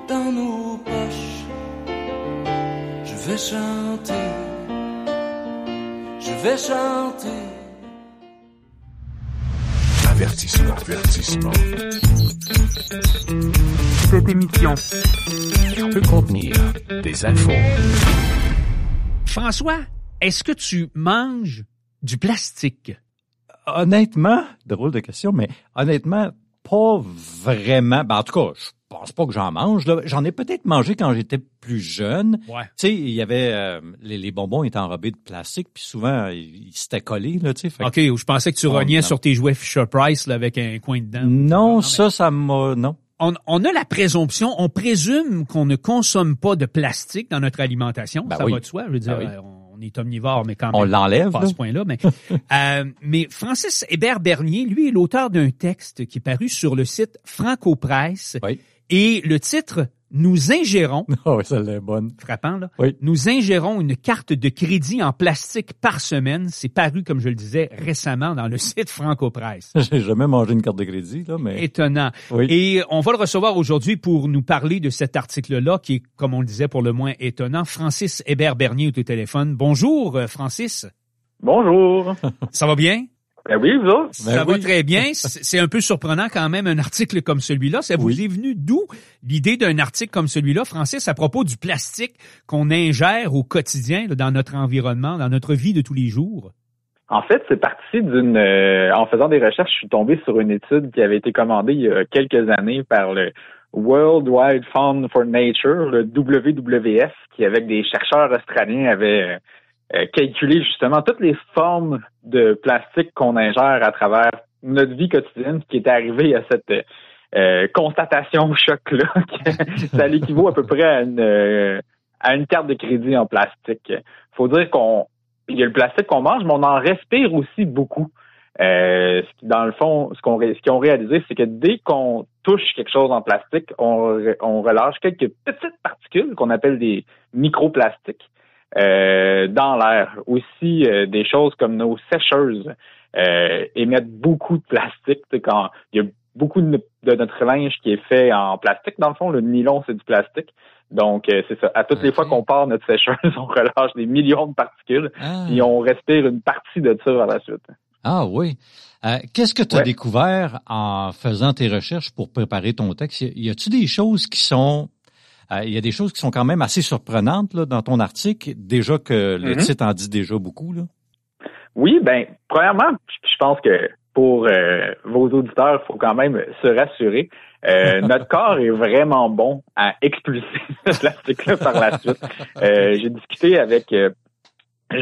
dans nos poches. Je vais chanter, je vais chanter. Avertissement. Avertissement. Cette émission Peut contenir des infos. François, est-ce que tu manges du plastique? Honnêtement, drôle de question, mais honnêtement, pas vraiment. Ben, en tout cas, je pense pas que j'en mange. là. J'en ai peut-être mangé quand j'étais plus jeune. Ouais. Tu sais, il y avait euh, les, les bonbons étaient enrobés de plastique, puis souvent ils s'étaient collés là, tu sais. que- OK, je pensais que tu rognais non. sur tes jouets Fisher Price là, avec un coin dedans. Non, mais- ça, ça m'a non. On, on a la présomption, on présume qu'on ne consomme pas de plastique dans notre alimentation. Ben ça oui. va de soi. Je veux dire, Ben oui. euh, on est omnivore, mais quand même. On l'enlève. pas à ce point-là, mais, euh, mais Francis Hébert Bernier, lui, est l'auteur d'un texte qui est paru sur le site Franco Presse. Oui. Et le titre, Nous ingérons, oui, ça l'est bonne. frappant, là, Oui. nous ingérons une carte de crédit en plastique par semaine. C'est paru, comme je le disais, récemment dans le site Franco Presse. J'ai jamais mangé une carte de crédit là, mais Étonnant. oui. Et on va le recevoir aujourd'hui pour nous parler de cet article-là, qui est, comme on le disait, pour le moins étonnant. Francis Hébert-Bernier est au téléphone. Bonjour, euh, Francis. Bonjour. Ça va bien? Ben oui, vous autres? Ça Ben va oui. très bien. C'est c'est un peu surprenant quand même, un article comme celui-là. Ça vous Oui. est venu d'où l'idée d'un article comme celui-là, Francis, à propos du plastique qu'on ingère au quotidien là, dans notre environnement, dans notre vie de tous les jours? En fait, c'est parti d'une. euh, en faisant des recherches, je suis tombé sur une étude qui avait été commandée il y a quelques années par le World Wide Fund for Nature, le WWF, qui avec des chercheurs australiens avait euh, calculé justement toutes les formes de plastique qu'on ingère à travers notre vie quotidienne, ce qui est arrivé à cette euh, constatation choc-là, ça l'équivaut à peu près à une, euh, à carte de crédit en plastique. faut dire qu'on il y a le plastique qu'on mange, mais on en respire aussi beaucoup. Euh, dans le fond, ce qu'on ce qu'ils ont réalisé, c'est que dès qu'on touche quelque chose en plastique, on relâche quelques petites particules qu'on appelle des microplastiques euh, dans l'air. Aussi, euh, des choses comme nos sécheuses euh, émettent beaucoup de plastique. Quand il y a beaucoup de, de notre linge qui est fait en plastique, dans le fond, le nylon, c'est du plastique. Donc, euh, c'est ça. À toutes les fois qu'on part notre sécheuse, on relâche des millions de particules, Ah. puis on respire une partie de ça par la suite. Ah oui. Euh, Qu'est-ce que tu as Ouais. découvert en faisant tes recherches pour préparer ton texte? Y y a-tu des choses qui sont... euh, Il y a des choses qui sont quand même assez surprenantes là, dans ton article, déjà que le Mhm. titre en dit déjà beaucoup. Là. Oui, ben, premièrement, je pense que pour euh, vos auditeurs, il faut quand même se rassurer. Euh, notre corps est vraiment bon à expulser ce plastique-là par la suite. Euh, J'ai discuté avec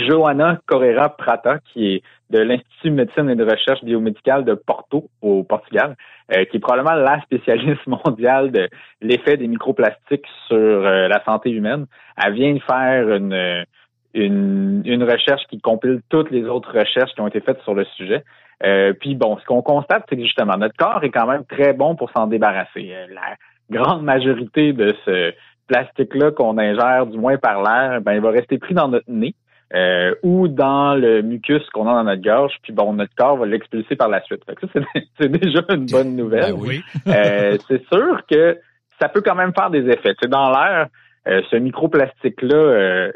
Johanna Correira Prata, qui est de l'Institut de médecine et de recherche biomédicale de Porto, au Portugal, euh, qui est probablement la spécialiste mondiale de l'effet des microplastiques sur euh, la santé humaine. Elle vient de faire une, euh, une, une recherche qui compile toutes les autres recherches qui ont été faites sur le sujet. Euh, puis bon, ce qu'on constate, c'est que justement, notre corps est quand même très bon pour s'en débarrasser. Euh, la grande majorité de ce plastique-là qu'on ingère, du moins par l'air, ben, il va rester pris dans notre nez. Euh, ou dans le mucus qu'on a dans notre gorge, puis bon, notre corps va l'expulser par la suite. Fait que ça, c'est, déjà une bonne nouvelle. Ben oui. Euh, c'est sûr que ça peut quand même faire des effets. Tu sais, dans l'air, euh, ce microplastique-là euh,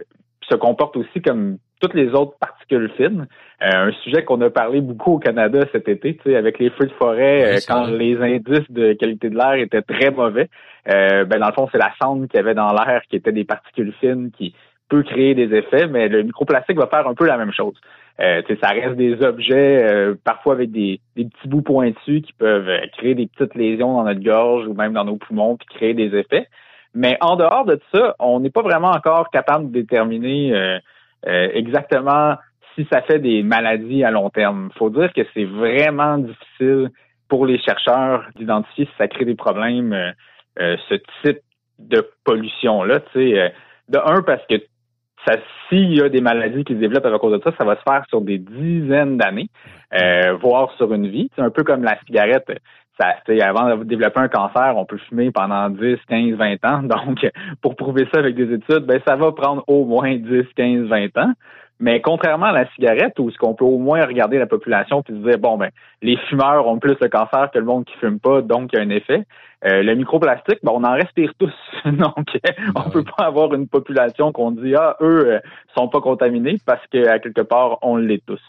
se comporte aussi comme toutes les autres particules fines. Euh, un sujet qu'on a parlé beaucoup au Canada cet été, tu sais, avec les feux de forêt, Oui, quand vrai. les indices de qualité de l'air étaient très mauvais. Euh, ben dans le fond, c'est la cendre qu'il y avait dans l'air qui était des particules fines qui peut créer des effets, mais le microplastique va faire un peu la même chose. Euh, ça reste des objets, euh, parfois avec des, des petits bouts pointus qui peuvent euh, créer des petites lésions dans notre gorge ou même dans nos poumons puis créer des effets. Mais en dehors de ça, on n'est pas vraiment encore capable de déterminer euh, euh, exactement si ça fait des maladies à long terme. faut dire que c'est vraiment difficile pour les chercheurs d'identifier si ça crée des problèmes, euh, euh, ce type de pollution-là. Euh, de un, parce que s'il y a des maladies qui se développent à cause de ça, ça va se faire sur des dizaines d'années, euh, voire sur une vie. C'est un peu comme la cigarette. Avant de développer un cancer, on peut fumer pendant 10, 15, 20 ans. Donc, pour prouver ça avec des études, ben, ça va prendre au moins 10, 15, 20 ans. Mais contrairement à la cigarette, où ce qu'on peut au moins regarder la population puis se dire bon ben les fumeurs ont plus le cancer que le monde qui fume pas, donc il y a un effet. Euh, le microplastique, ben, on en respire tous, donc on oui. peut pas avoir une population qu'on dit ah eux euh, sont pas contaminés parce qu'à quelque part on l'est tous.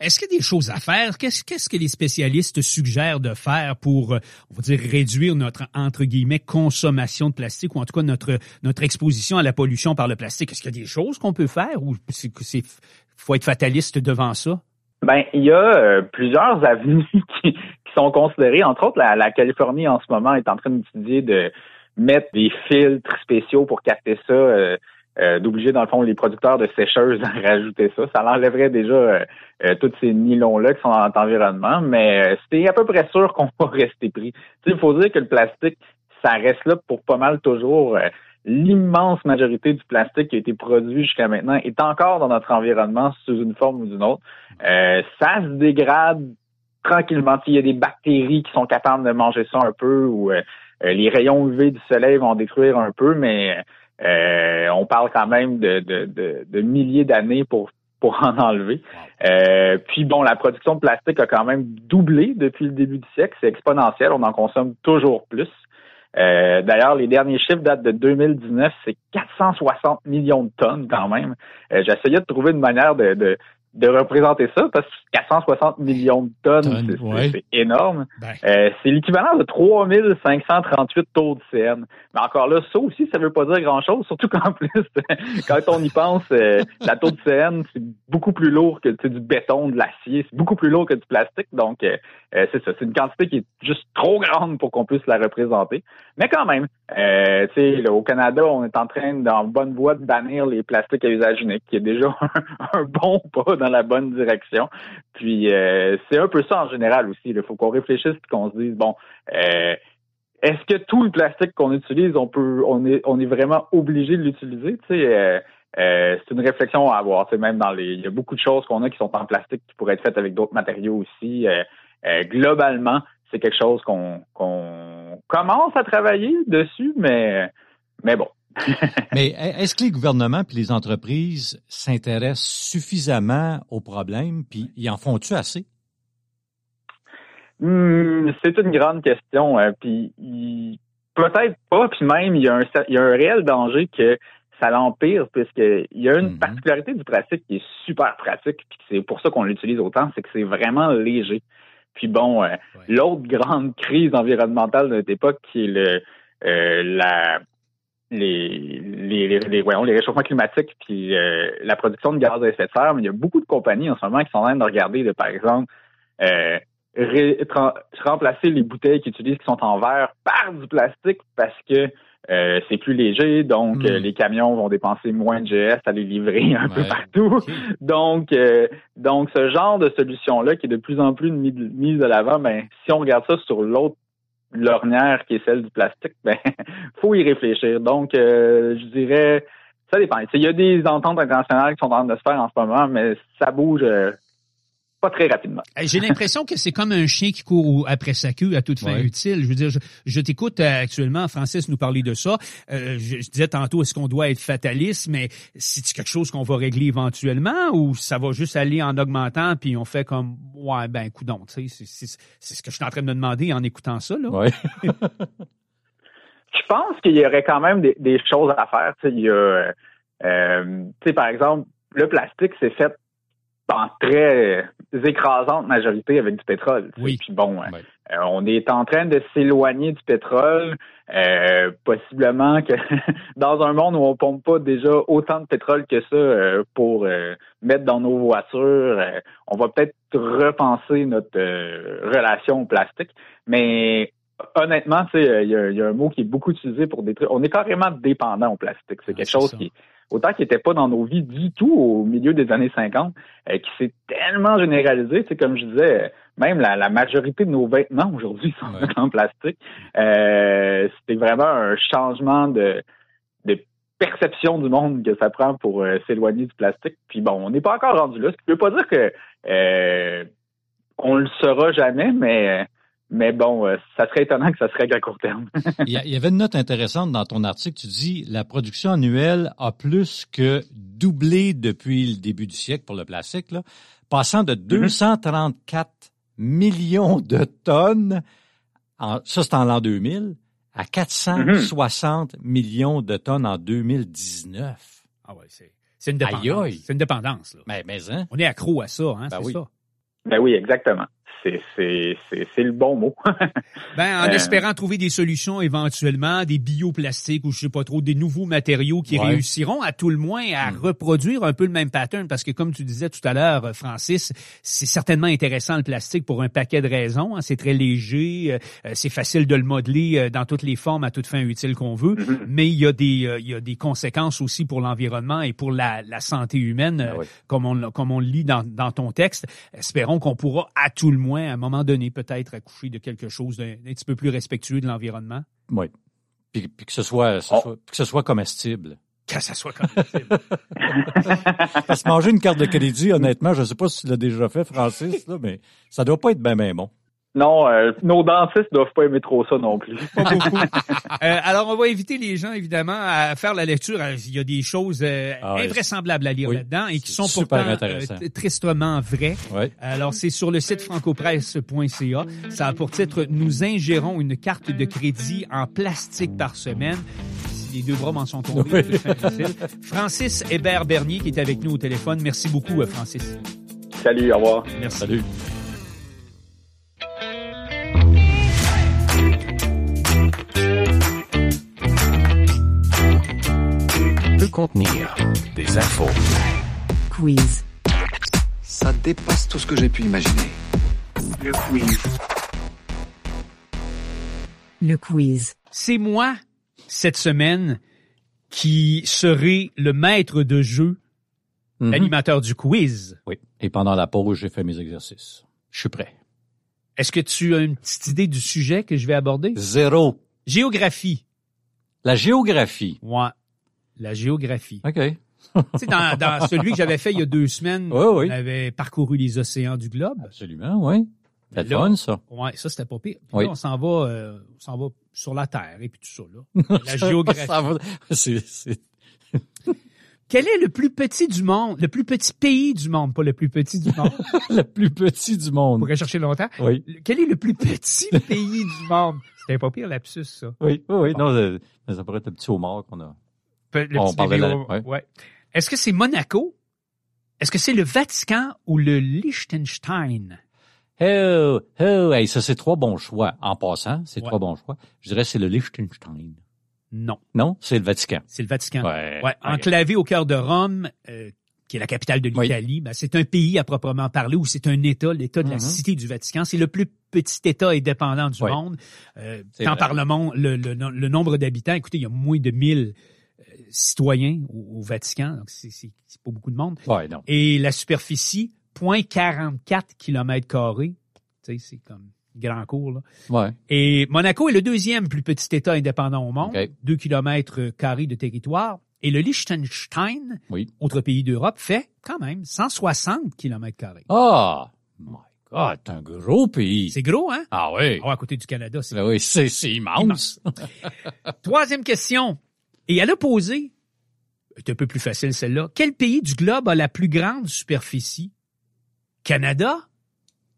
Est-ce qu'il y a des choses à faire? Qu'est-ce qu'est-ce que les spécialistes suggèrent de faire pour, euh, on va dire, réduire notre, entre guillemets, consommation de plastique ou en tout cas notre, notre exposition à la pollution par le plastique? Est-ce qu'il y a des choses qu'on peut faire ou c'est, c'est, faut être fataliste devant ça? Ben, il y a euh, plusieurs avenues qui sont considérées. Entre autres, la, Californie en ce moment est en train d'étudier de mettre des filtres spéciaux pour capter ça, euh, euh, d'obliger dans le fond les producteurs de sécheuses à rajouter ça. Ça enlèverait déjà euh, tous ces nylons-là qui sont dans notre environnement, mais c'est à peu près sûr qu'on va rester pris. Il faut dire que le plastique, ça reste là pour pas mal toujours. L'immense majorité du plastique qui a été produit jusqu'à maintenant est encore dans notre environnement sous une forme ou d'une autre. Ça se dégrade tranquillement. Il y a des bactéries qui sont capables de manger ça un peu ou euh, euh, les rayons UV du soleil vont détruire un peu, mais euh, on parle quand même de, de, de, de milliers d'années pour pour en enlever. Euh, puis bon, la production de plastique a quand même doublé depuis le début du siècle. C'est exponentiel. On en consomme toujours plus. Euh, D'ailleurs, les derniers chiffres datent de 2019. C'est 460 millions de tonnes quand même. Euh, J'essayais de trouver une manière de, de, de représenter ça parce que 460 millions de tonnes, Tonnes, c'est ouais. énorme. Ben, Euh, c'est l'équivalent de 3538 tours de CN. Mais encore là, ça aussi, ça veut pas dire grand-chose, surtout qu'en plus, quand on y pense, euh, la tour de CN, c'est beaucoup plus lourd que du béton, de l'acier, c'est beaucoup plus lourd que du plastique. Donc, euh, euh, c'est ça, c'est une quantité qui est juste trop grande pour qu'on puisse la représenter. Mais quand même, euh, tu sais, là, au Canada, on est en train, dans bonne voie, de bannir les plastiques à usage unique, qui est déjà un, un bon pas dans la bonne direction. Puis, euh, c'est un peu ça en général aussi. Il faut qu'on réfléchisse et qu'on se dise, bon, euh, est-ce que tout le plastique qu'on utilise, on peut, on est, on est vraiment obligé de l'utiliser? Tu sais, euh, c'est une réflexion à avoir. Même dans les, il y a beaucoup de choses qu'on a qui sont en plastique qui pourraient être faites avec d'autres matériaux aussi. Globalement, c'est quelque chose qu'on, qu'on commence à travailler dessus, mais, mais bon. Mais est-ce que les gouvernements puis les entreprises s'intéressent suffisamment au problème, puis ils en font-tu assez? Hmm, c'est une grande question. hein. Puis il- peut-être pas, puis même il y, a un, il y a un réel danger que ça l'empire, puisqu'il y a une Mhm. particularité du plastique qui est super pratique, puis c'est pour ça qu'on l'utilise autant, c'est que c'est vraiment léger. Puis bon, euh, l'autre grande crise environnementale de notre époque, qui est le euh, la les les, les, les, voyons, les réchauffements climatiques puis euh, la production de gaz à effet de serre, mais il y a beaucoup de compagnies en ce moment qui sont en train de regarder, là, par exemple, euh, ré- remplacer les bouteilles qu'ils utilisent qui sont en verre par du plastique parce que euh, c'est plus léger, donc Hmm. euh, les camions vont dépenser moins de GS à les livrer un peu partout. Donc, euh, donc ce genre de solution-là qui est de plus en plus mis- mise de l'avant, ben, si on regarde ça sur l'autre lornière qui est celle du plastique, ben, faut y réfléchir. Donc, euh, je dirais, ça dépend. Il y a des ententes internationales qui sont en train de se faire en ce moment, mais ça bouge euh, pas très rapidement. J'ai l'impression que c'est comme un chien qui court après sa queue à toute fin Ouais. utile. Je veux dire, je, je t'écoute euh, actuellement, Francis, nous parler de ça. Euh, je, je disais tantôt, est-ce qu'on doit être fataliste, mais c'est quelque chose qu'on va régler éventuellement ou ça va juste aller en augmentant puis on fait comme, ouais, ben, coudon, tu sais, c'est- c'est c'est ce que je suis en train de me demander en écoutant ça, là. Ouais. Je pense qu'il y aurait quand même des, des choses à faire. Tu sais, il y a, euh, tu sais, par exemple, le plastique, c'est fait en très écrasante majorité avec du pétrole. Oui. Puis bon, euh, Ouais. euh, on est en train de s'éloigner du pétrole, euh, possiblement que dans un monde où on pompe pas déjà autant de pétrole que ça euh, pour euh, mettre dans nos voitures, on va peut-être repenser notre relation au plastique. Mais honnêtement, tu sais, il y, a- il y a un mot qui est beaucoup utilisé pour détruire. On est carrément dépendant au plastique. C'est Ah, quelque chose ça. qui, autant qui n'était pas dans nos vies du tout au milieu des années 50, euh, qui s'est tellement généralisé. Tu sais, comme je disais, euh, même la, la majorité de nos vêtements aujourd'hui sont Ouais. en plastique. Euh, C'était vraiment un changement de, de perception du monde que ça prend pour euh, s'éloigner du plastique. Puis bon, on n'est pas encore rendu là. Ce qui veut pas dire que euh, on le saura jamais, mais mais bon, euh, ça serait étonnant que ça se règle à court terme. Il y, avait une note intéressante dans ton article. Tu dis la production annuelle a plus que doublé depuis le début du siècle pour le plastique, là, passant de 234 millions de tonnes, en, ça c'est en l'an 2000, à 460 millions de tonnes en 2019. Ah ouais, c'est c'est une dépendance. Aïe, aïe. C'est une dépendance, là. Mais, mais hein? On est accro à ça, hein, Ben c'est oui. ça. Ben oui, exactement. C'est c'est c'est c'est le bon mot. Ben, en Euh, espérant trouver des solutions éventuellement, des bioplastiques ou je sais pas trop, des nouveaux matériaux qui Ouais. réussiront à tout le moins à Mm. reproduire un peu le même pattern parce que comme tu disais tout à l'heure, euh, Francis, c'est certainement intéressant le plastique pour un paquet de raisons. hein. C'est très léger, euh, euh, c'est facile de le modeler euh, dans toutes les formes à toute fin utile qu'on veut, Mhm. mais il y a des il y a des conséquences aussi pour l'environnement et pour la, la santé humaine, Ah oui. comme on comme on le lit dans, dans ton texte. Espérons qu'on pourra à tout le moins à un moment donné peut-être accoucher de quelque chose d'un petit peu plus respectueux de l'environnement. Oui. Puis, puis que ce soit, ce Oh. soit- que ce soit comestible. Que ça soit comme Parce que manger une carte de crédit, honnêtement, je ne sais pas si tu l'as déjà fait, Francis, là, mais ça doit pas être bien, bien bon. Non, euh, nos dentistes doivent pas aimer trop ça non plus. pas beaucoup. Euh, alors, on va inviter les gens, évidemment, à faire la lecture. Euh, Il y a des choses euh, Ah invraisemblables à lire Oui. là-dedans et qui sont pourtant euh, tristement vraies. Alors, c'est sur le site francopresse.ca. Ça a pour titre « Nous ingérons une carte de crédit en plastique par semaine ». Les deux bras m'en sont tombés, Oui. Francis Hébert-Bernier qui est avec nous au téléphone. Merci beaucoup, Francis. Salut, au revoir. Merci. Salut. Contenir des infos, Quiz. Ça dépasse tout ce que j'ai pu imaginer. Le quiz. C'est moi, cette semaine, qui serai le maître de jeu, Mhm. l'animateur du quiz. Oui. Et pendant la pause, j'ai fait mes exercices. Je suis prêt. Est-ce que tu as une petite idée du sujet que je vais aborder? Zéro. Géographie. La géographie. Ouais. La géographie. OK. tu sais, dans, dans celui que j'avais fait il y a deux semaines, Oui, oui. on avait parcouru les océans du globe. Absolument, oui. Là- fun, ça. Ouais, ça, c'était pas pire. Puis Oui. là, on s'en va, euh, on s'en va sur la Terre et puis tout ça, là. La géographie. Ça va- c'est- c'est- Quel est le plus petit du monde? Le plus petit pays du monde, pas le plus petit du monde. le plus petit du On monde. pourrait chercher longtemps. Oui. Quel est le plus petit pays du monde? C'était pas pire lapsus, ça. Oui, oui, oui. Non, euh, mais ça pourrait être le petit homard qu'on a. Pe- le On petit parlait bébé là, au- ouais. ouais. Est-ce que c'est Monaco? Est-ce que c'est le Vatican ou le Liechtenstein? Oh, oh, hey, ça, c'est trois bons choix. En passant, c'est Ouais. trois bons choix. Je dirais c'est le Liechtenstein. Non, Non, c'est le Vatican. c'est le Vatican. Ouais. Enclavé au cœur de Rome, euh, qui est la capitale de Oui. l'Italie, ben, c'est un pays à proprement parler ou c'est un État, l'État de la Mhm. cité du Vatican. C'est le plus petit État indépendant du Oui. monde. Euh, tant vrai. par le, monde, le, le- le nombre d'habitants, écoutez, il y a moins de 1000 euh, citoyens au, au Vatican, donc c'est pas beaucoup de monde. Ouais, non. Et la superficie, 0.44 km c'est comme grand cours, là. Ouais. Et Monaco est le deuxième plus petit État indépendant au monde, OK. 2 km carrés de territoire. Et le Liechtenstein, Oui. autre pays d'Europe, fait quand même 160 km carrés. Ah! My God, c'est un gros pays. C'est gros, hein? Ah oui. Ah, à côté du Canada, c'est Ben oui, c'est c'est immense. Troisième question. Et elle a posé, c'est un peu plus facile celle-là, quel pays du globe a la plus grande superficie? Canada?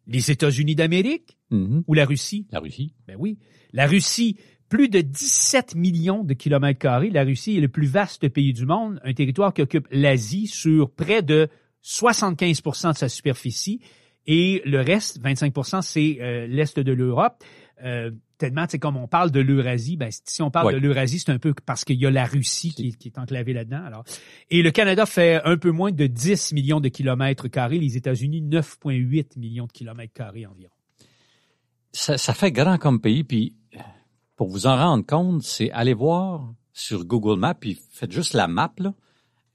Les États-Unis d'Amérique? Mhm. Ou la Russie? La Russie. Ben oui. La Russie, plus de 17 millions de kilomètres carrés. La Russie est le plus vaste pays du monde, un territoire qui occupe l'Asie sur près de 75% de sa superficie. Et le reste, 25% c'est euh, l'Est de l'Europe. Euh, tellement, c'est comme on parle de l'Eurasie, ben, si on parle Ouais. de l'Eurasie, c'est un peu parce qu'il y a la Russie qui, qui est enclavée là-dedans. Alors, et le Canada fait un peu moins de 10 millions de kilomètres carrés, les États-Unis 9,8 millions de kilomètres carrés environ. Ça, ça fait grand comme pays, puis pour vous en rendre compte, c'est aller voir sur Google Maps, puis faites juste la map, là,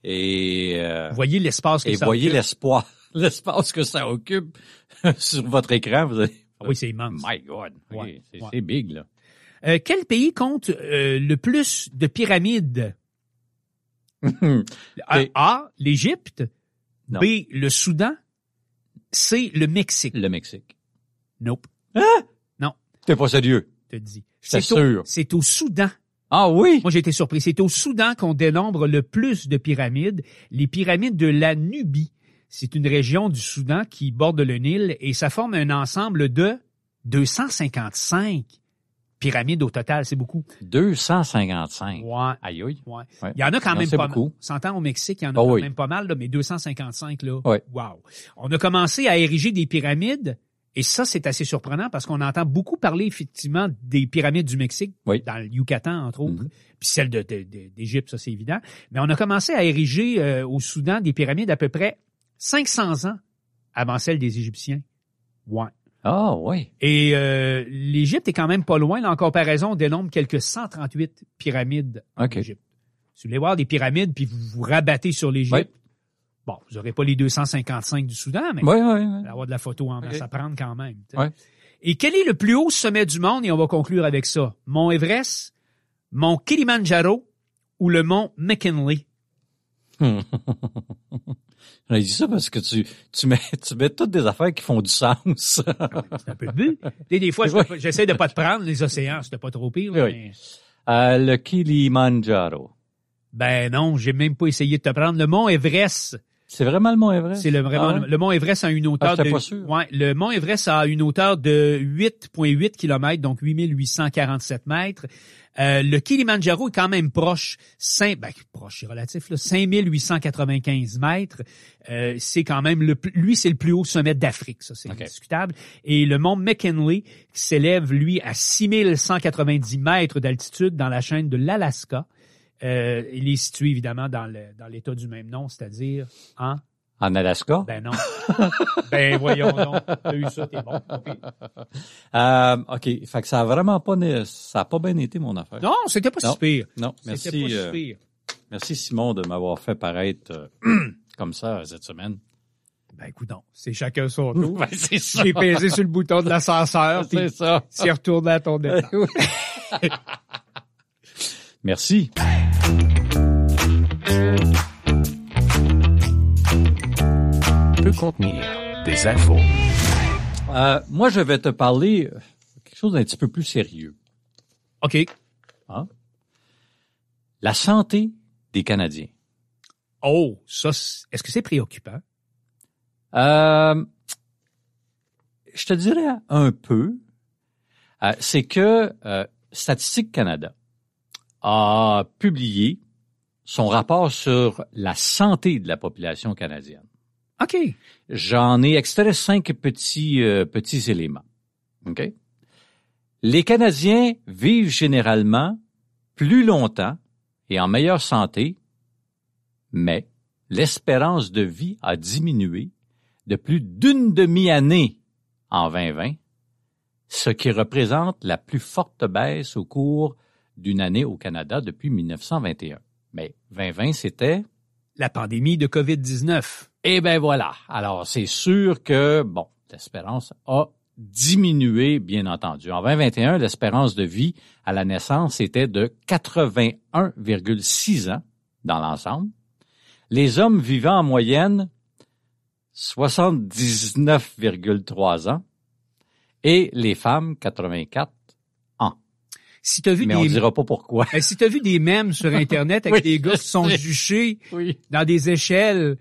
et, euh, voyez l'espace que et ça voyez occupe? l'espoir, l'espace que ça occupe sur votre écran. Vous allez, Ah Oui, c'est immense. My God, oui, Ouais, c'est ouais. big, là. Euh, quel pays compte euh, le plus de pyramides? A, l'Égypte. Non. B, le Soudan. C, le Mexique. Le Mexique. Nope, T'es pas sérieux? je te dis. C'est sûr. C'est au Soudan. Ah oui? Moi, j'ai été surpris. C'est au Soudan qu'on dénombre le plus de pyramides. Les pyramides de la Nubie. C'est une région du Soudan qui borde le Nil et ça forme un ensemble de 255 pyramides au total. C'est beaucoup. 255. Ouais. Aïe, aïe. Ouais. Ouais. Il y en a quand Non, même c'est pas beaucoup. mal. S'entend au Mexique, il y en a Ah quand oui. même pas mal, là, mais 255 là. Ouais. Wow. On a commencé à ériger des pyramides et ça, c'est assez surprenant parce qu'on entend beaucoup parler effectivement des pyramides du Mexique, Oui. dans le Yucatan, entre autres, Mhm. puis celles de- de- de- d'Égypte, ça c'est évident. Mais on a commencé à ériger euh, au Soudan des pyramides à peu près 500 ans avant celles des Égyptiens. Ouais. Ah oui. Et euh, l'Égypte est quand même pas loin. Là, en comparaison, on dénombre quelques 138 pyramides en OK. Égypte. Si vous voulez voir des pyramides puis vous vous rabattez sur l'Égypte, Ouais. bon, vous n'aurez pas les 255 du Soudan, mais Oui, oui, oui. avoir de la photo en masse OK. à prendre quand même. Ouais. Et quel est le plus haut sommet du monde? Et on va conclure avec ça. Mont Everest, Mont Kilimanjaro ou le Mont McKinley? J'ai dit ça parce que tu, tu mets, tu mets toutes des affaires qui font du sens. C'est un peu le but. Sais, des fois, j'essaie de pas te prendre les océans, c'était pas trop pire. Oui. mais- Euh, le Kilimanjaro. Ben non, j'ai même pas essayé de te prendre. Le Mont Everest, C'est vraiment le mont Everest? C'est le vraiment Ah ouais? le mont Everest a une hauteur Ah, de pas sûr. ouais, le mont Everest a une hauteur de 8.8 km donc 8847 mètres. Euh, le Kilimanjaro est quand même proche, 5 ben, proche c'est relatif là, 5895 mètres. Euh, c'est quand même le lui c'est le plus haut sommet d'Afrique, ça c'est indiscutable. Et le mont McKinley qui s'élève lui à 6190 mètres d'altitude dans la chaîne de l'Alaska. Euh, il est situé évidemment dans le dans l'état du même nom, c'est-à-dire en En Alaska? ben non. ben voyons donc. T'as eu ça, t'es bon. Ok. Euh, OK. Fait que ça a vraiment pas, ça a pas bien été mon affaire. Non, c'était pas Non. si pire. Non, C'était merci. pas si euh, pire. merci Simon de m'avoir fait paraître euh, comme ça cette semaine. Ben écoute donc, c'est chacun son tour. Ben, c'est ça. J'ai pesé sur le bouton de l'ascenseur, C'est ça. c'est retourné à ton départ. Merci. peut contenir des infos, Euh, moi, je vais te parler euh, quelque chose d'un petit peu plus sérieux. OK. La santé des Canadiens. Oh, ça, est-ce que c'est préoccupant? Euh, je te dirais un peu. euh, c'est que euh, Statistique Canada a publié son rapport sur la santé de la population canadienne. OK. J'en ai extrait cinq petits, euh, petits éléments. OK? Les Canadiens vivent généralement plus longtemps et en meilleure santé, mais l'espérance de vie a diminué de plus d'une demi-année en 2020, ce qui représente la plus forte baisse au cours d'une année au Canada depuis 1921. Mais 2020, c'était La pandémie de COVID-19. eh ben voilà. Alors, c'est sûr que, bon, l'espérance a diminué, bien entendu. En 2021, l'espérance de vie à la naissance était de 81,6 ans dans l'ensemble. Les hommes vivant en moyenne 79,3 ans et les femmes 84 ans. Si t'as vu Mais on des dira pas pourquoi. Eh, si t'as vu des mèmes sur internet avec Oui, des gars qui sont juchés Oui. dans des échelles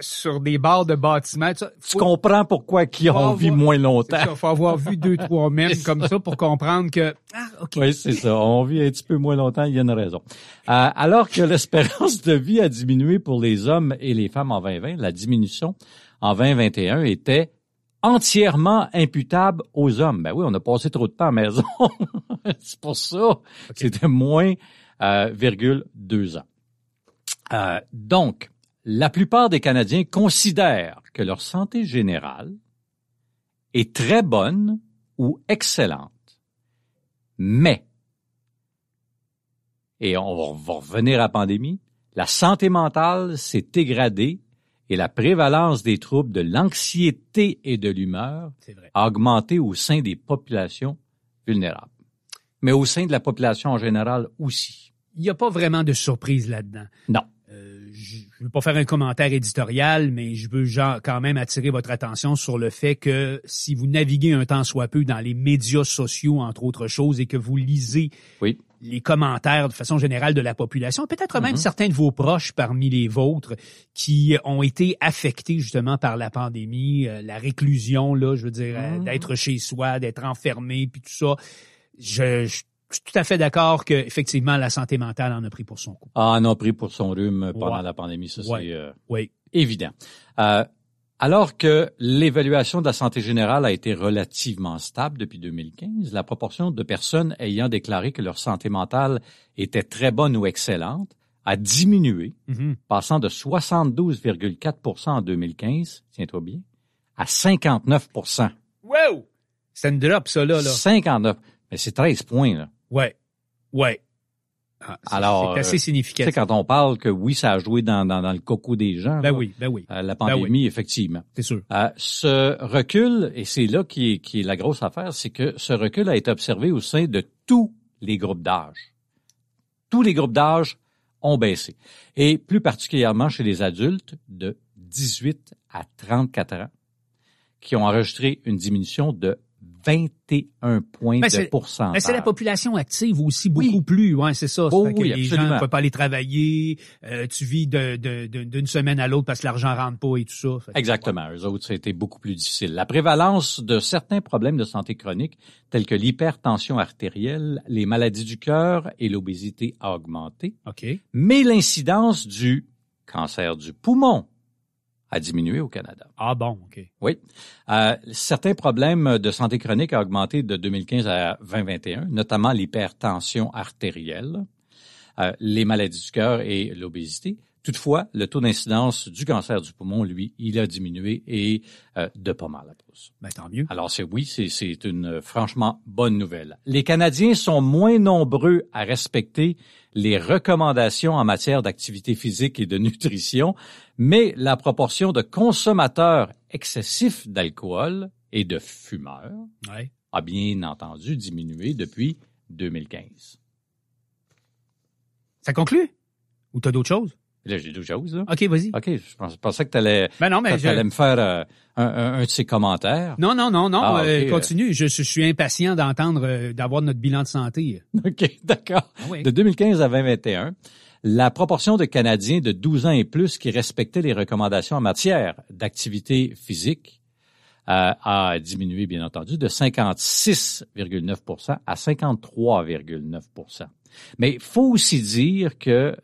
sur des barres de bâtiments, ça, Tu comprends pourquoi qui ont vu moins longtemps. ça, faut avoir vu deux trois mèmes comme ça pour comprendre que ah ok Oui, c'est ça. On vit un petit peu moins longtemps, il y a une raison. Euh, alors que l'espérance de vie a diminué pour les hommes et les femmes en 2020, la diminution en 2021 était entièrement imputable aux hommes. Ben oui, on a passé trop de temps à la maison. c'est pour ça. C'était moins euh, virgule deux ans. Euh, donc, la plupart des Canadiens considèrent que leur santé générale est très bonne ou excellente. Mais, et on va revenir à la pandémie, la santé mentale s'est dégradée et la prévalence des troubles de l'anxiété et de l'humeur a augmenté au sein des populations vulnérables. Mais au sein de la population en général aussi. il y a pas vraiment de surprise là-dedans Non. Euh, je je veux pas faire un commentaire éditorial, mais je veux genre, quand même attirer votre attention sur le fait que si vous naviguez un temps soit peu dans les médias sociaux, entre autres choses, et que vous lisez Oui. Les commentaires de façon générale de la population, peut-être même Mhm. certains de vos proches parmi les vôtres qui ont été affectés justement par la pandémie, euh, la réclusion, là, je veux dire, euh, Mhm. d'être chez soi, d'être enfermé, puis tout ça. Je, je suis tout à fait d'accord que effectivement la santé mentale en a pris pour son coup. Ah, non, pris pour son rhume pendant Ouais. la pandémie, ça Ouais. c'est euh, Oui. évident. Euh, alors que l'évaluation de la santé générale a été relativement stable depuis 2015, la proportion de personnes ayant déclaré que leur santé mentale était très bonne ou excellente a diminué, Mhm. passant de 72,4% en 2015, tiens-toi bien, à 59% Wow! C'est une drop, ça, là. là. 59. Mais c'est 13 points, là. Ouais. Ouais. Ah, Alors, c'est assez euh, Tu sais, significatif. quand on parle que oui, ça a joué dans, dans, dans le coco des gens, Ben là, oui, ben oui, euh, la Ben pandémie, effectivement. c'est sûr. Euh, ce recul, et c'est là qui est, qui est la grosse affaire, c'est que ce recul a été observé au sein de tous les groupes d'âge. Tous les groupes d'âge ont baissé. Et plus particulièrement chez les adultes de 18 à 34 ans, qui ont enregistré une diminution de 21 points Ben, de pourcentage. Mais c'est la population active aussi beaucoup Oui. plus, ouais, c'est ça. Oh Fait que oui, les gens ne peuvent pas aller travailler, euh, tu vis de- de- de- d'une semaine à l'autre parce que l'argent rentre pas et tout ça. Fait Exactement. Eux autres, c'était beaucoup plus difficile. La prévalence de certains problèmes de santé chronique, tels que l'hypertension artérielle, les maladies du cœur et l'obésité a augmenté, OK. mais l'incidence du cancer du poumon a diminué au Canada. Ah bon, OK. Oui. Euh, certains problèmes de santé chronique ont augmenté de 2015 à 2021, notamment l'hypertension artérielle, euh, les maladies du cœur et l'obésité. Toutefois, le taux d'incidence du cancer du poumon, lui, il a diminué et euh, de pas mal à plus. Ben tant mieux. Alors c'est oui, c'est une euh, franchement bonne nouvelle. Les Canadiens sont moins nombreux à respecter les recommandations en matière d'activité physique et de nutrition, mais la proportion de consommateurs excessifs d'alcool et de fumeurs Ouais. a bien entendu diminué depuis 2015. Ça conclut? Ou t'as d'autres choses? Là, j'ai d'autres choses, là. OK, vas-y. OK, je pensais, pensais que tu allais, Ben non, mais je- me faire euh, un, un- un de ces commentaires. Non, non, non, non. Ah, euh, ok, continue. Je, je suis impatient d'entendre, euh, d'avoir notre bilan de santé. OK, d'accord. Ah oui. De 2015 à 2021, la proportion de Canadiens de 12 ans et plus qui respectaient les recommandations en matière d'activité physique euh, a diminué, bien entendu, de 56,9% à 53,9% Mais il faut aussi dire que euh,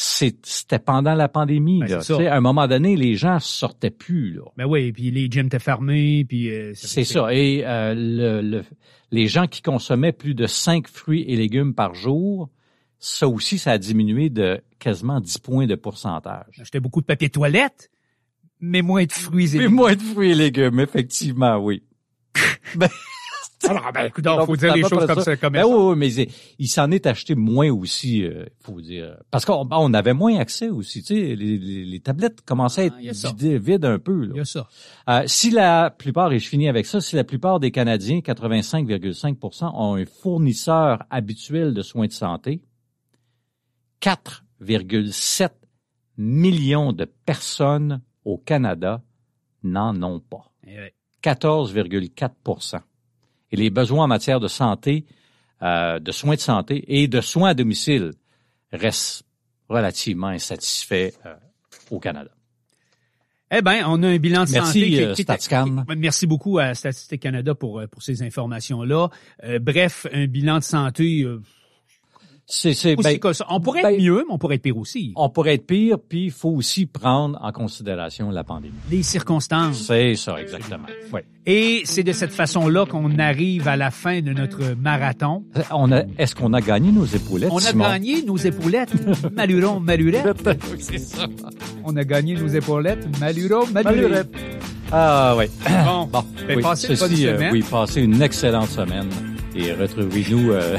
c'était pendant la pandémie. Ben, là. ça. À un moment donné, les gens sortaient plus. Là. Ben oui, puis les gyms étaient fermés, puis... euh, C'est ça. Et euh, le, le- les gens qui consommaient plus de 5 fruits et légumes par jour, ça aussi, ça a diminué de quasiment 10 points de pourcentage. J'achetais beaucoup de papier toilette, mais moins de fruits et Mais moins de fruits et légumes, effectivement, oui. ben, Alors, ben, écoute, Non, faut dire les choses comme ça. ça. Comme Ben ça. oui, oui, mais il, il s'en est acheté moins aussi, euh, faut dire. Parce qu'on ben, on avait moins accès aussi, tu sais, les, les- les tablettes commençaient à Ah, il être vidées, vides un peu. là. Il y a ça. Euh, si la plupart, et je finis avec ça, si la plupart des Canadiens, 85,5% ont un fournisseur habituel de soins de santé, 4,7 millions de personnes au Canada n'en ont pas. Eh ouais. 14,4 Et les besoins en matière de santé, euh, de soins de santé et de soins à domicile restent relativement insatisfaits euh, au Canada. Eh ben, on a un bilan de Merci, santé. qui- euh, qui- Statscan. qui- Merci beaucoup à Statistique Canada pour, euh, pour ces informations-là. Euh, bref, un bilan de santé euh, C'est, c'est, ben. On pourrait ben- être mieux, mais on pourrait être pire aussi. on pourrait être pire, puis il faut aussi prendre en considération la pandémie. Les circonstances. C'est ça, exactement. Ouais. Et c'est de cette façon-là qu'on arrive à la fin de notre marathon. On a, est-ce qu'on a gagné nos épaulettes, On a gagné nos épaulettes. Maluron, malurette. c'est ça. On a gagné nos épaulettes. Maluron, malurette. Ah, oui. Bon, Bon, Ben, oui, passez une bonne euh, semaine. oui, passez une excellente semaine et retrouvez-nous euh,